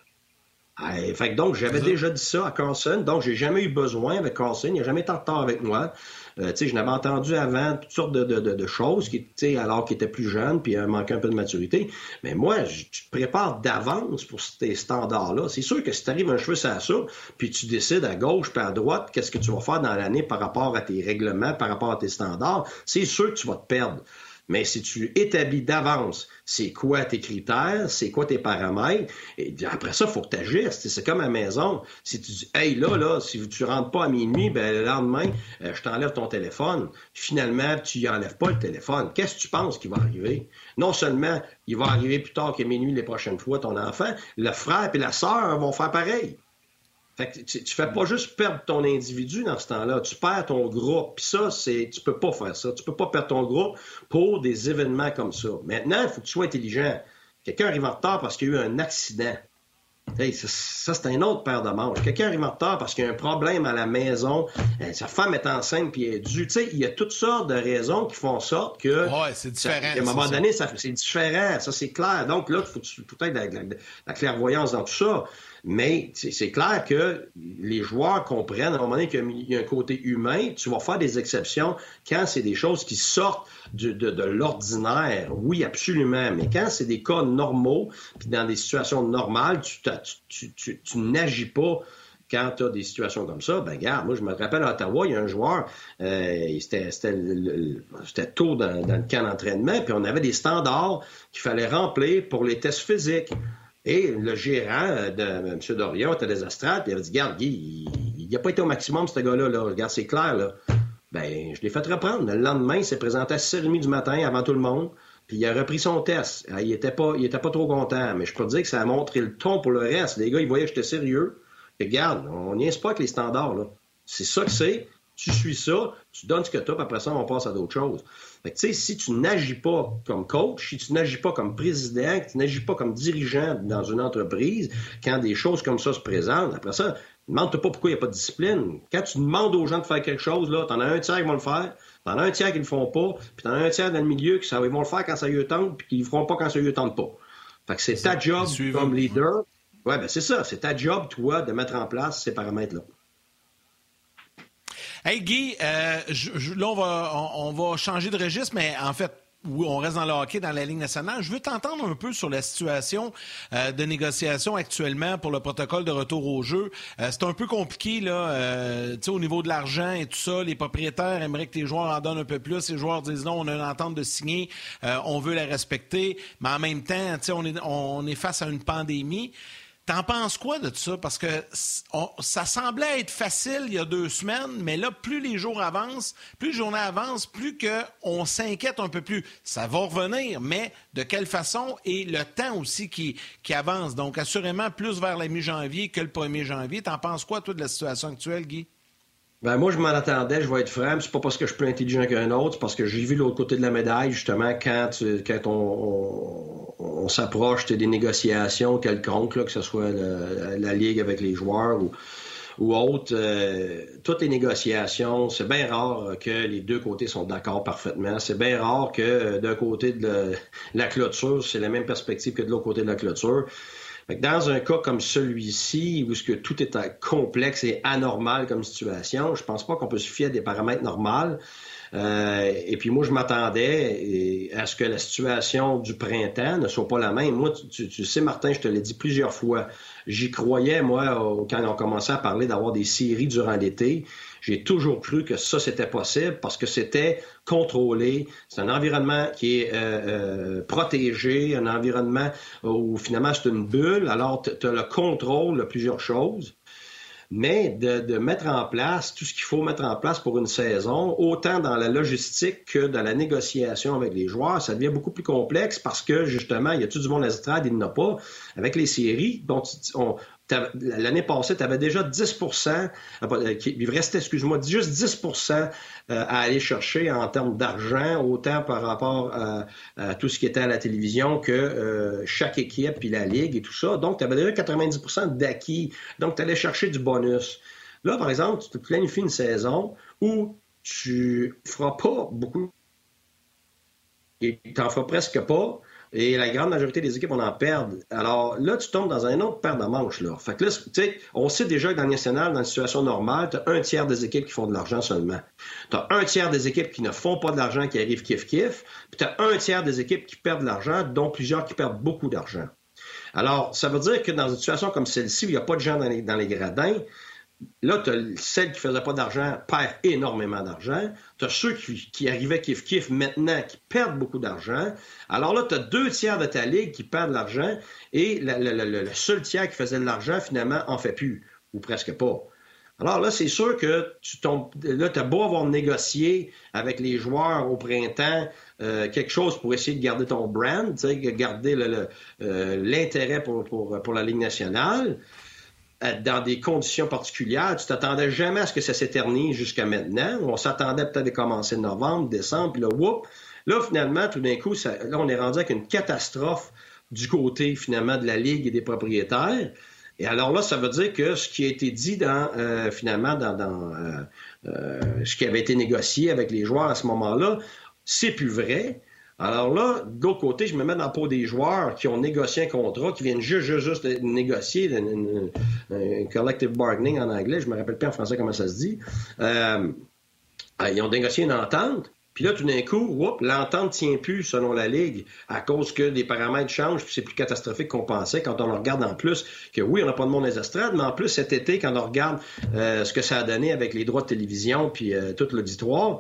[SPEAKER 4] Ah, fait donc, j'avais déjà dit ça à Carlson, donc j'ai jamais eu besoin avec Carlson, il n'a jamais été en retard avec moi. Euh, je n'avais entendu avant toutes sortes de, de, de, choses, qui, alors qu'il était plus jeune, puis il manquait un peu de maturité. Mais moi, je, tu te prépares d'avance pour ces standards-là. C'est sûr que si tu arrives un cheveu à ça, puis tu décides à gauche puis à droite, qu'est-ce que tu vas faire dans l'année par rapport à tes règlements, par rapport à tes standards, c'est sûr que tu vas te perdre. Mais si tu établis d'avance c'est quoi tes critères, c'est quoi tes paramètres, et après ça, il faut que tu. C'est comme à la maison. Si tu dis, hey, là, là, si tu rentres pas à minuit, ben, le lendemain, euh, je t'enlève ton téléphone. Finalement, tu y enlèves pas le téléphone. Qu'est-ce que tu penses qui va arriver? Non seulement il va arriver plus tard que minuit les prochaines fois, ton enfant, le frère et la sœur vont faire pareil. Fait que tu, tu fais pas juste perdre ton individu dans ce temps-là, tu perds ton groupe. Puis ça, c'est, tu peux pas faire ça. Tu peux pas perdre ton groupe pour des événements comme ça. Maintenant, il faut que tu sois intelligent. Quelqu'un arrive en retard parce qu'il y a eu un accident. ça, c'est un autre paire de manches. Quelqu'un arrive en retard parce qu'il y a un problème à la maison, euh, sa femme est enceinte puis elle est due. Tu sais, il y a toutes sortes de raisons qui font sorte que.
[SPEAKER 1] Ouais, c'est différent. à
[SPEAKER 4] un moment donné, c'est différent. Ça, c'est clair. Donc là, il faut peut-être la, la, clairvoyance dans tout ça. Mais c'est clair que les joueurs comprennent à un moment donné qu'il y a un côté humain. Tu vas faire des exceptions quand c'est des choses qui sortent de, l'ordinaire. Oui, absolument. Mais quand c'est des cas normaux, puis dans des situations normales, tu, n'agis pas quand tu as des situations comme ça, ben regarde, moi je me rappelle à Ottawa, il y a un joueur, euh, c'était tôt dans, dans, le camp d'entraînement, puis on avait des standards qu'il fallait remplir pour les tests physiques. Et le gérant euh, de M. Dorion était puis il avait dit Garde, Guy, il n'a pas été au maximum, ce gars-là. Là. Regarde, c'est clair. Là. Ben, je l'ai fait reprendre. Le lendemain, il s'est présenté à 6h30 du matin avant tout le monde, puis il a repris son test. Ah, il n'était pas, pas trop content, mais je peux te dire que ça a montré le ton pour le reste. Les gars, ils voyaient que j'étais sérieux. regarde, on n'y pas avec les standards. C'est ça que c'est. Tu suis ça, tu donnes ce que tu as, puis après ça, on passe à d'autres choses. Fait que, si tu n'agis pas comme coach, si tu n'agis pas comme président, que tu n'agis pas comme dirigeant dans une entreprise, quand des choses comme ça se présentent, après ça, demande-toi pas pourquoi il n'y a pas de discipline. Quand tu demandes aux gens de faire quelque chose, là, t'en as un tiers qui vont le faire, t'en as un tiers qui le font pas, puis t'en as un tiers dans le milieu qui ça, ils vont le faire quand ça lui tente, puis qu'ils le feront pas quand ça lui tente pas. Fait que c'est ta job comme leader. Ouais, ben c'est ça, c'est ta job, toi, de mettre en place ces paramètres-là.
[SPEAKER 1] Hey Guy, euh, là on va, on, va changer de registre, mais en fait, où on reste dans le hockey, dans la Ligue nationale. Je veux t'entendre un peu sur la situation euh, de négociation actuellement pour le protocole de retour au jeu. Euh, c'est un peu compliqué là, euh, au niveau de l'argent et tout ça. Les propriétaires aimeraient que les joueurs en donnent un peu plus. Les joueurs disent non, on a une entente de signer, on veut la respecter. Mais en même temps, on est, on est face à une pandémie. T'en penses quoi de ça? Parce que ça semblait être facile il y a deux semaines, mais là, plus les jours avancent, plus les journées avancent, plus qu'on s'inquiète un peu plus. Ça va revenir, mais de quelle façon? Et le temps aussi qui, qui avance. Donc, assurément, plus vers la mi-janvier que le 1er janvier. T'en penses quoi, toi, de la situation actuelle, Guy?
[SPEAKER 4] Ben moi, je m'en attendais, je vais être franc. C'est pas parce que je suis plus intelligent qu'un autre, c'est parce que j'ai vu l'autre côté de la médaille, justement, quand, quand on, on, s'approche des négociations quelconques, là, que ce soit la Ligue avec les joueurs ou, ou autre. Euh, toutes les négociations, c'est bien rare que les deux côtés sont d'accord parfaitement. C'est bien rare que euh, d'un côté de la clôture, c'est la même perspective que de l'autre côté de la clôture. Dans un cas comme celui-ci, où ce que tout est complexe et anormal comme situation, je pense pas qu'on peut se fier à des paramètres normaux. Euh, et puis moi, je m'attendais à ce que la situation du printemps ne soit pas la même. Moi, tu, tu sais, Martin, je te l'ai dit plusieurs fois, j'y croyais, moi, quand on commençait à parler d'avoir des séries durant l'été. J'ai toujours cru que ça, c'était possible parce que c'était contrôlé. C'est un environnement qui est euh, euh, protégé, un environnement où finalement c'est une bulle. Alors, tu as le contrôle de plusieurs choses mais de, mettre en place tout ce qu'il faut mettre en place pour une saison, autant dans la logistique que dans la négociation avec les joueurs, ça devient beaucoup plus complexe parce que justement, il y a tout du monde à il n'y en a pas. Avec les séries, on, L'année passée, tu avais déjà 10% euh, il restait, excuse-moi, juste 10% euh, à aller chercher en termes d'argent, autant par rapport à, tout ce qui était à la télévision que euh, chaque équipe, puis la ligue et tout ça. Donc, tu avais déjà 90% d'acquis. Donc, tu allais chercher du bonus. Là, par exemple, tu te planifies une saison où tu feras pas beaucoup et tu n'en feras presque pas et la grande majorité des équipes, on en perd. Alors là, tu tombes dans un autre paire de manches. Là. Fait que là, tu sais, on sait déjà que dans le national, dans une situation normale, tu as un tiers des équipes qui font de l'argent seulement. Tu as un tiers des équipes qui ne font pas de l'argent, qui arrivent kiff-kiff. Puis tu as un tiers des équipes qui perdent de l'argent, dont plusieurs qui perdent beaucoup d'argent. Alors, ça veut dire que dans une situation comme celle-ci, où il n'y a pas de gens dans les, dans les gradins, Là, tu as celle qui ne faisait pas d'argent perd énormément d'argent. Tu as ceux qui, arrivaient kiff-kiff maintenant qui perdent beaucoup d'argent. Alors là, tu as deux tiers de ta ligue qui perdent de l'argent et le, seul tiers qui faisait de l'argent, finalement, en fait plus, ou presque pas. Alors là, c'est sûr que tu tombes. Là, tu as beau avoir négocié avec les joueurs au printemps euh, quelque chose pour essayer de garder ton brand, garder euh, l'intérêt pour la Ligue nationale dans des conditions particulières. Tu t'attendais jamais à ce que ça s'éternise jusqu'à maintenant. On s'attendait peut-être à commencer novembre, décembre, puis là, whoop. Là, finalement, tout d'un coup, là, on est rendu avec une catastrophe du côté, finalement, de la Ligue et des propriétaires. Et alors là, ça veut dire que ce qui a été dit euh, finalement, dans, euh, euh, ce qui avait été négocié avec les joueurs à ce moment-là, c'est plus vrai. Alors là, d'autre côté, je me mets dans la peau des joueurs qui ont négocié un contrat, qui viennent juste, juste, juste de négocier un collective bargaining en anglais, je me rappelle pas en français comment ça se dit. Euh, euh, ils ont négocié une entente, puis là, tout d'un coup, l'entente tient plus selon la Ligue à cause que les paramètres changent, puis c'est plus catastrophique qu'on pensait quand on regarde en plus que oui, on n'a pas de monde des estrades, mais en plus cet été, quand on regarde euh, ce que ça a donné avec les droits de télévision puis tout l'auditoire,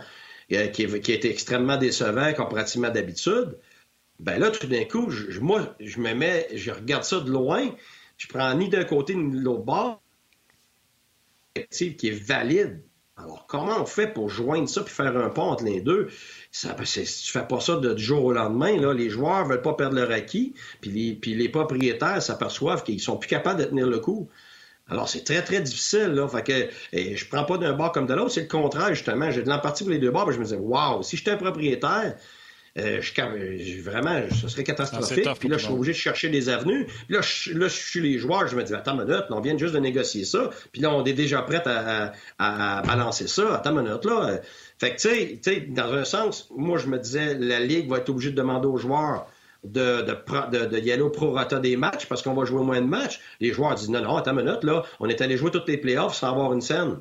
[SPEAKER 4] qui, a extrêmement décevant comparativement d'habitude, ben là, tout d'un coup, je, moi, je me mets, je regarde ça de loin, je prends ni d'un côté ni de l'autre bord, qui est valide. Alors, comment on fait pour joindre ça puis faire un pont entre les deux? Ça, ben, tu fais pas ça du jour au lendemain. Là. Les joueurs veulent pas perdre leur acquis, puis les, puis les propriétaires s'aperçoivent qu'ils sont plus capables de tenir le coup. Alors, c'est très, très difficile, là. Fait que et je prends pas d'un bord comme de l'autre. C'est le contraire, justement. J'ai de l'empathie pour les deux bords. je me disais, waouh, si j'étais un propriétaire, euh, je, vraiment, ce serait catastrophique. puis là, je suis obligé de chercher des avenues. Puis là, je, là, je suis les joueurs. Je me dis, attends une minute, on vient juste de négocier ça. Puis là, on est déjà prêt à, à, balancer ça. Attends une minute, là. Fait que, tu sais, dans un sens, moi, je me disais, la Ligue va être obligée de demander aux joueurs de, de, de, y aller au prorata des matchs parce qu'on va jouer moins de matchs. Les joueurs disent non, non, attends une minute, là, on est allé jouer toutes les playoffs sans avoir une scène.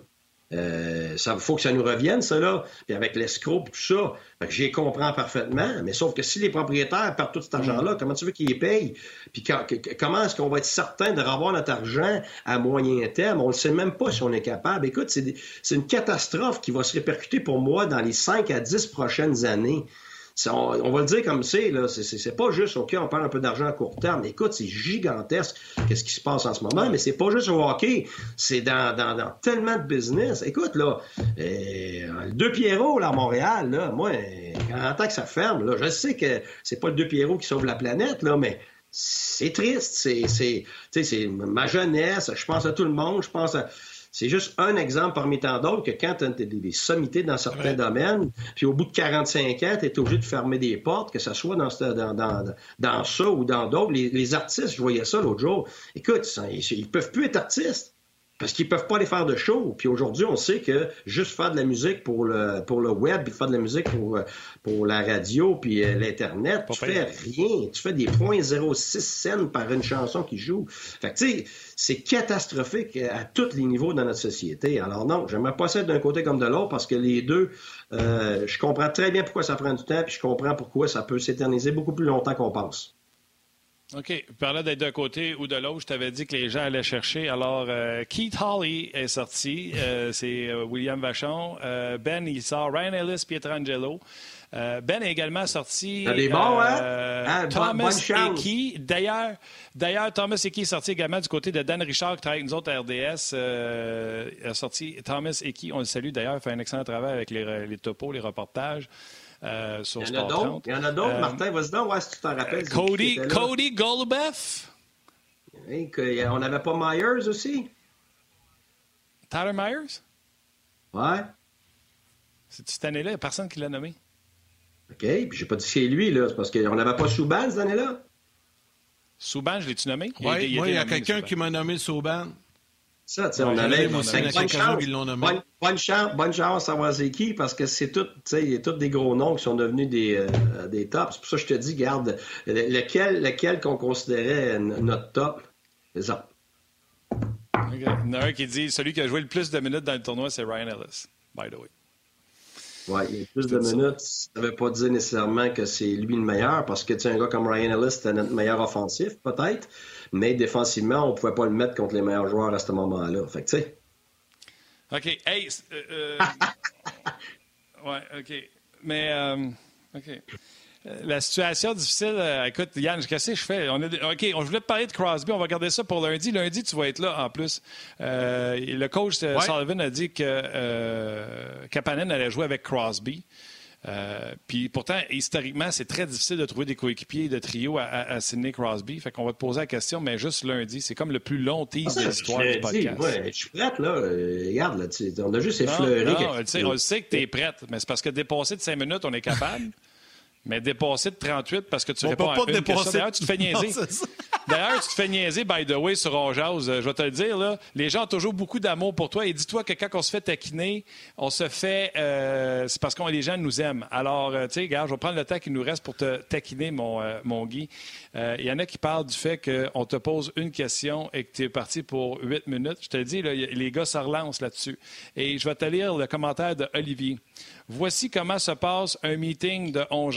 [SPEAKER 4] Euh, ça faut que ça nous revienne, ça, là. Puis avec l'escroc, tout ça, j'y comprends parfaitement. Mais sauf que si les propriétaires perdent tout cet argent-là, mm. comment tu veux qu'ils les payent? Puis comment est-ce qu'on va être certain de revoir notre argent à moyen terme? On ne sait même pas si on est capable. Écoute, c'est une catastrophe qui va se répercuter pour moi dans les 5 à 10 prochaines années. On, va le dire comme c'est, là. C'est pas juste, OK, on perd un peu d'argent à court terme. Écoute, c'est gigantesque qu'est-ce qui se passe en ce moment, mais c'est pas juste au hockey. C'est dans, dans, tellement de business. Écoute, là, euh, le Deux Pierrot, là, à Montréal, là, moi, en tant que ça ferme, là, je sais que c'est pas le Deux Pierrot qui sauve la planète, là, mais c'est triste. C'est, c'est ma jeunesse. Je pense à tout le monde. Je pense à c'est juste un exemple parmi tant d'autres que quand tu as des, sommités dans certains domaines, puis au bout de 45 ans, tu es obligé de fermer des portes, que ce soit dans, dans, dans, dans ça ou dans d'autres. Les, artistes, je voyais ça l'autre jour. Écoute, ils, ils peuvent plus être artistes parce qu'ils peuvent pas aller faire de show. Puis aujourd'hui, on sait que juste faire de la musique pour le, pour le web, puis faire de la musique pour, pour la radio, puis euh, l'Internet, tu fais rien. Tu fais des .06 scènes par une chanson qui joue. Fait que, tu sais, c'est catastrophique à tous les niveaux dans notre société. Alors non, j'aimerais pas ça d'un côté comme de l'autre parce que les deux, euh, je comprends très bien pourquoi ça prend du temps, puis je comprends pourquoi ça peut s'éterniser beaucoup plus longtemps qu'on pense.
[SPEAKER 2] OK. Parlais d'être d'un côté ou de l'autre, je t'avais dit que les gens allaient chercher. Alors, euh, Keith Hawley est sorti. Euh, c'est euh, William Vachon. ben, il sort Ryan Ellis, Pietrangelo. ben est également sorti.
[SPEAKER 4] Des bons, hein?
[SPEAKER 2] Ah, Thomas Eki. D'ailleurs, d'ailleurs, Thomas Eki est sorti également du côté de Dan Richard, qui travaille avec nous autres à RDS. a sorti Thomas Eki. On le salue d'ailleurs, il fait un excellent travail avec les, les topos, les reportages. Euh, sur
[SPEAKER 4] Il y en a d'autres. Il y en a d'autres. Euh, Martin, vas-y donc, ouais, si tu t'en rappelles.
[SPEAKER 2] Cody, Cody Golubeff.
[SPEAKER 4] on n'avait pas Myers aussi?
[SPEAKER 2] Tyler Myers?
[SPEAKER 4] Ouais.
[SPEAKER 2] C'est cette année-là, il n'y a personne qui l'a nommé.
[SPEAKER 4] OK, puis j'ai pas dit c'est lui, là. C'est parce qu'on n'avait pas Souban cette année-là.
[SPEAKER 2] Souban, je l'ai-tu nommé?
[SPEAKER 1] Oui, il, y a quelqu'un qui m'a nommé Souban.
[SPEAKER 4] Ça, tu sais, on allait. Bonne chance, bonne, bonne, chance, bonne chance à savoir c'est qui, parce que c'est tout, tu sais, il y a tous des gros noms qui sont devenus des, euh, des tops. C'est pour ça que je te dis, garde, lequel, lequel qu'on considérait notre top, c'est ça.
[SPEAKER 2] Il y en a un qui dit celui qui a joué le plus de minutes dans le tournoi, c'est Ryan Ellis, by the way.
[SPEAKER 4] Oui, il y a plus de minutes. Ça ne veut pas dire nécessairement que c'est lui le meilleur, parce que tu sais, un gars comme Ryan Ellis, c'était notre meilleur offensif, peut-être mais défensivement, on ne pouvait pas le mettre contre les meilleurs joueurs à ce moment-là. Fait tu sais.
[SPEAKER 2] OK. Hey, euh, euh ouais, OK. Mais, euh, OK. La situation difficile, euh, écoute, Yann, qu'est-ce que je fais? On OK, on voulait te parler de Crosby, on va garder ça pour lundi. Lundi, tu vas être là en plus. le coach Sullivan a dit que Kapanen allait jouer avec Crosby. Euh, puis pourtant, historiquement, c'est très difficile de trouver des coéquipiers de trio à, Sidney Crosby. Fait qu'on va te poser la question, mais juste lundi. C'est comme le plus long tease de l'histoire du podcast.
[SPEAKER 4] Ouais, je suis prête, là. Euh, regarde, là, on a juste effleuré.
[SPEAKER 2] Non, non, on sait que tu es prête, mais c'est parce que dépasser de 5 minutes, on est capable. Mais dépasser de 38 parce que tu réponds à une question. D'ailleurs, tu te fais niaiser. D'ailleurs, tu te fais niaiser, by the way, sur Onjaz. Je vais te le dire, là, les gens ont toujours beaucoup d'amour pour toi. Et dis-toi que quand on se fait taquiner, on se fait... Euh, c'est parce que les gens nous aiment. Alors, euh, tu sais, regarde, je vais prendre le temps qu'il nous reste pour te taquiner, mon, euh, mon Guy. Il y en a qui parlent du fait qu'on te pose une question et que tu es parti pour huit minutes. Je te dis, là, les gars se relancent là-dessus. Et je vais te lire le commentaire de Olivier. Voici comment se passe un meeting de On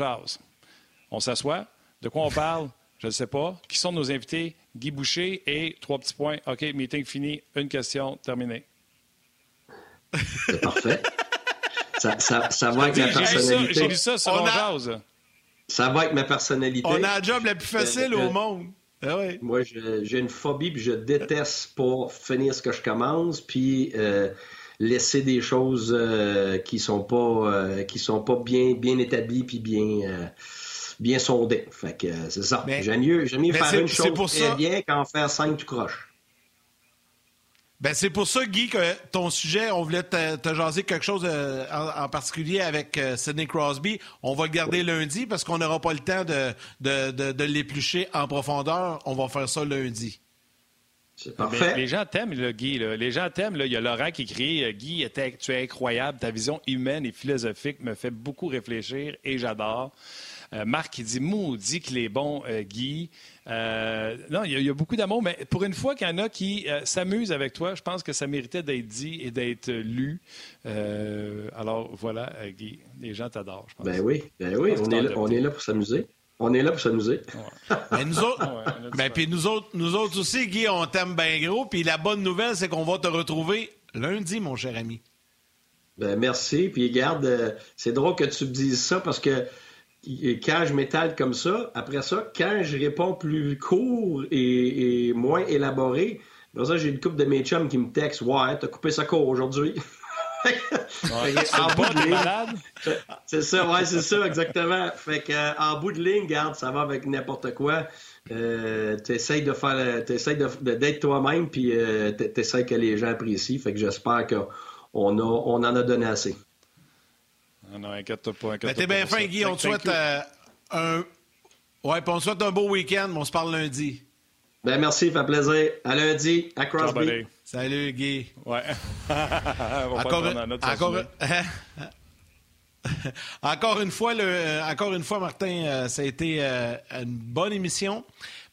[SPEAKER 2] On s'assoit. De quoi on parle? Je ne sais pas. Qui sont nos invités? Guy Boucher et trois petits points. OK, meeting fini. Une question terminée.
[SPEAKER 4] C'est parfait. ça, ça, va avec ma personnalité.
[SPEAKER 2] J'ai lu ça, sur On
[SPEAKER 4] Ça va avec ma personnalité.
[SPEAKER 1] On a la job la plus facile au monde. Ah
[SPEAKER 4] Moi, j'ai une phobie, puis je déteste pour finir ce que je commence. Puis. Euh, laisser des choses euh, qui sont pas euh, qui sont pas bien bien établies puis bien bien sondées. Fait que c'est ça. J'aime mieux, mieux faire une chose très bien qu'en faire cinq tout croche.
[SPEAKER 1] Ben c'est pour ça, Guy, que ton sujet, on voulait te, jaser quelque chose en, particulier avec Sidney Crosby. On va le garder lundi parce qu'on n'aura pas le temps de, de, de l'éplucher en profondeur. On va faire ça lundi.
[SPEAKER 4] C'est parfait.
[SPEAKER 2] les gens t'aiment, Guy. Les gens t'aiment. Il y a Laurent qui crie Guy, tu es incroyable. Ta vision humaine et philosophique me fait beaucoup réfléchir et j'adore. Euh, Marc qui dit Maudit qu'il est bon, euh, Guy. Euh, non, il y, a beaucoup d'amour, mais pour une fois qu'il y en a qui s'amusent avec toi, je pense que ça méritait d'être dit et d'être lu. alors voilà, Guy, les gens t'adorent, je pense.
[SPEAKER 4] Ben oui, ben oui, on est, là, on est là pour s'amuser. On est là pour s'amuser.
[SPEAKER 1] Mais nous autres, ben, puis nous autres, nous autres aussi, Guy, on t'aime bien gros. Puis la bonne nouvelle, c'est qu'on va te retrouver lundi, mon cher ami.
[SPEAKER 4] Ben merci. Puis garde, c'est drôle que tu me dises ça parce que quand je m'étale comme ça, après ça, quand je réponds plus court et, moins élaboré, dans ça, j'ai une coupe de mes chums qui me textent Ouais, t'as coupé ça court aujourd'hui. c'est ça, ouais, c'est ça, exactement. Fait que, en bout de ligne, garde, ça va avec n'importe quoi. Euh, t'essayes de faire, t'essayes d'être toi-même, puis euh, t'essayes que les gens apprécient. Fait que j'espère qu'on on en a donné assez.
[SPEAKER 2] Non, non, inquiète-toi pas. Inquiète
[SPEAKER 1] ben, t'es bien fin, Guy. On te souhaite euh, un. Ouais, puis on souhaite un beau week-end, mais on se parle lundi.
[SPEAKER 4] Ben merci, ça fait plaisir. À lundi, à Crosby.
[SPEAKER 1] Salut, Guy.
[SPEAKER 2] Ouais.
[SPEAKER 1] on va encore, pas notre encore, encore une fois, le, euh, encore une fois, Martin, euh, ça a été une bonne émission.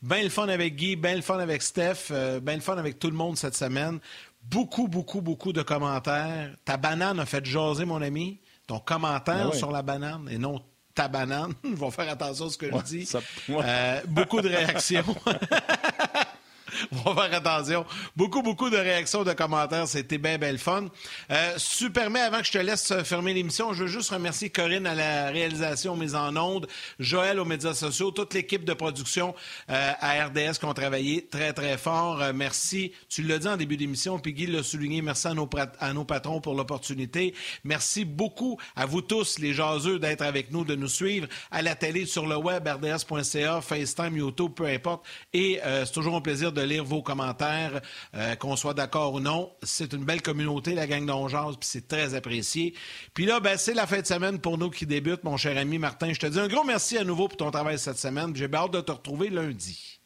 [SPEAKER 1] Ben le fun avec Guy, ben le fun avec Steph, ben le fun avec tout le monde cette semaine. Beaucoup, beaucoup, beaucoup de commentaires. Ta banane a fait jaser, mon ami ton commentaire ben sur la banane et non ta banane. Ils vont faire attention à ce que je dis. Euh, beaucoup de réactions. On va faire attention. Beaucoup, beaucoup de réactions, de commentaires. C'était bien, bien le fun. Euh, si tu permets, avant que je te laisse fermer l'émission, je veux juste remercier Corinne à la réalisation mise en ondes, Joël aux médias sociaux, toute l'équipe de production euh, à RDS qui ont travaillé très, très fort. Euh, merci. Tu l'as dit en début d'émission, puis Guy l'a souligné. Merci à nos, à nos patrons pour l'opportunité. Merci beaucoup à vous tous, les jaseux, d'être avec nous, de nous suivre à la télé, sur le web, rds.ca, FaceTime, YouTube, peu importe. Et c'est toujours un plaisir de lire vos commentaires, euh, qu'on soit d'accord ou non. C'est une belle communauté, la gang d'Ongeance, puis c'est très apprécié. Puis là, ben, c'est la fin de semaine pour nous qui débutent, mon cher ami Martin. Je te dis un gros merci à nouveau pour ton travail cette semaine. J'ai hâte de te retrouver lundi.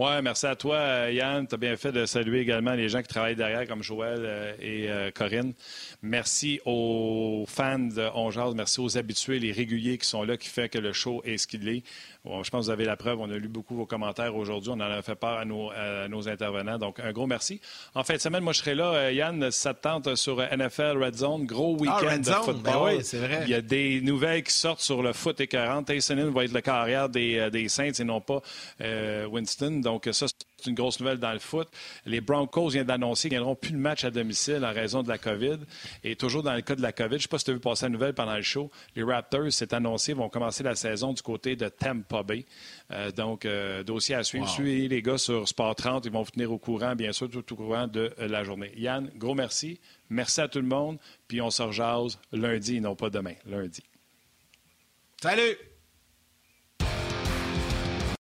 [SPEAKER 2] Oui, merci à toi, Yann. Tu as bien fait de saluer également les gens qui travaillent derrière, comme Joël euh, et euh, Corinne. Merci aux fans de merci aux habitués, les réguliers qui sont là, qui fait que le show est ce qu'il est je pense que vous avez la preuve. On a lu beaucoup vos commentaires aujourd'hui. On en a fait part à nos, intervenants. Donc, un gros merci. En fin de semaine, moi, je serai là. Euh, Yann, ça te tente sur NFL Red Zone. Gros ah, week-end de football. Ben
[SPEAKER 1] oui, c'est vrai.
[SPEAKER 2] Il y a des nouvelles qui sortent sur le foot écœurant. Taysonin va être le carrière des, euh, des Saints et non pas euh, Winston. Donc, ça, c'est une grosse nouvelle dans le foot. Les Broncos viennent d'annoncer qu'ils n'auront plus de match à domicile en raison de la COVID. Et toujours dans le cas de la COVID, je ne sais pas si tu as vu passer la nouvelle pendant le show, les Raptors, c'est annoncé, vont commencer la saison du côté de Tampa Bay. Euh, donc, euh, dossier à suivre. Suivez les gars sur Sport 30. Ils vont vous tenir au courant, bien sûr, tout au courant de euh, la journée. Yann, gros merci. Merci à tout le monde. Puis on se rejase lundi, non pas demain, lundi.
[SPEAKER 1] Salut!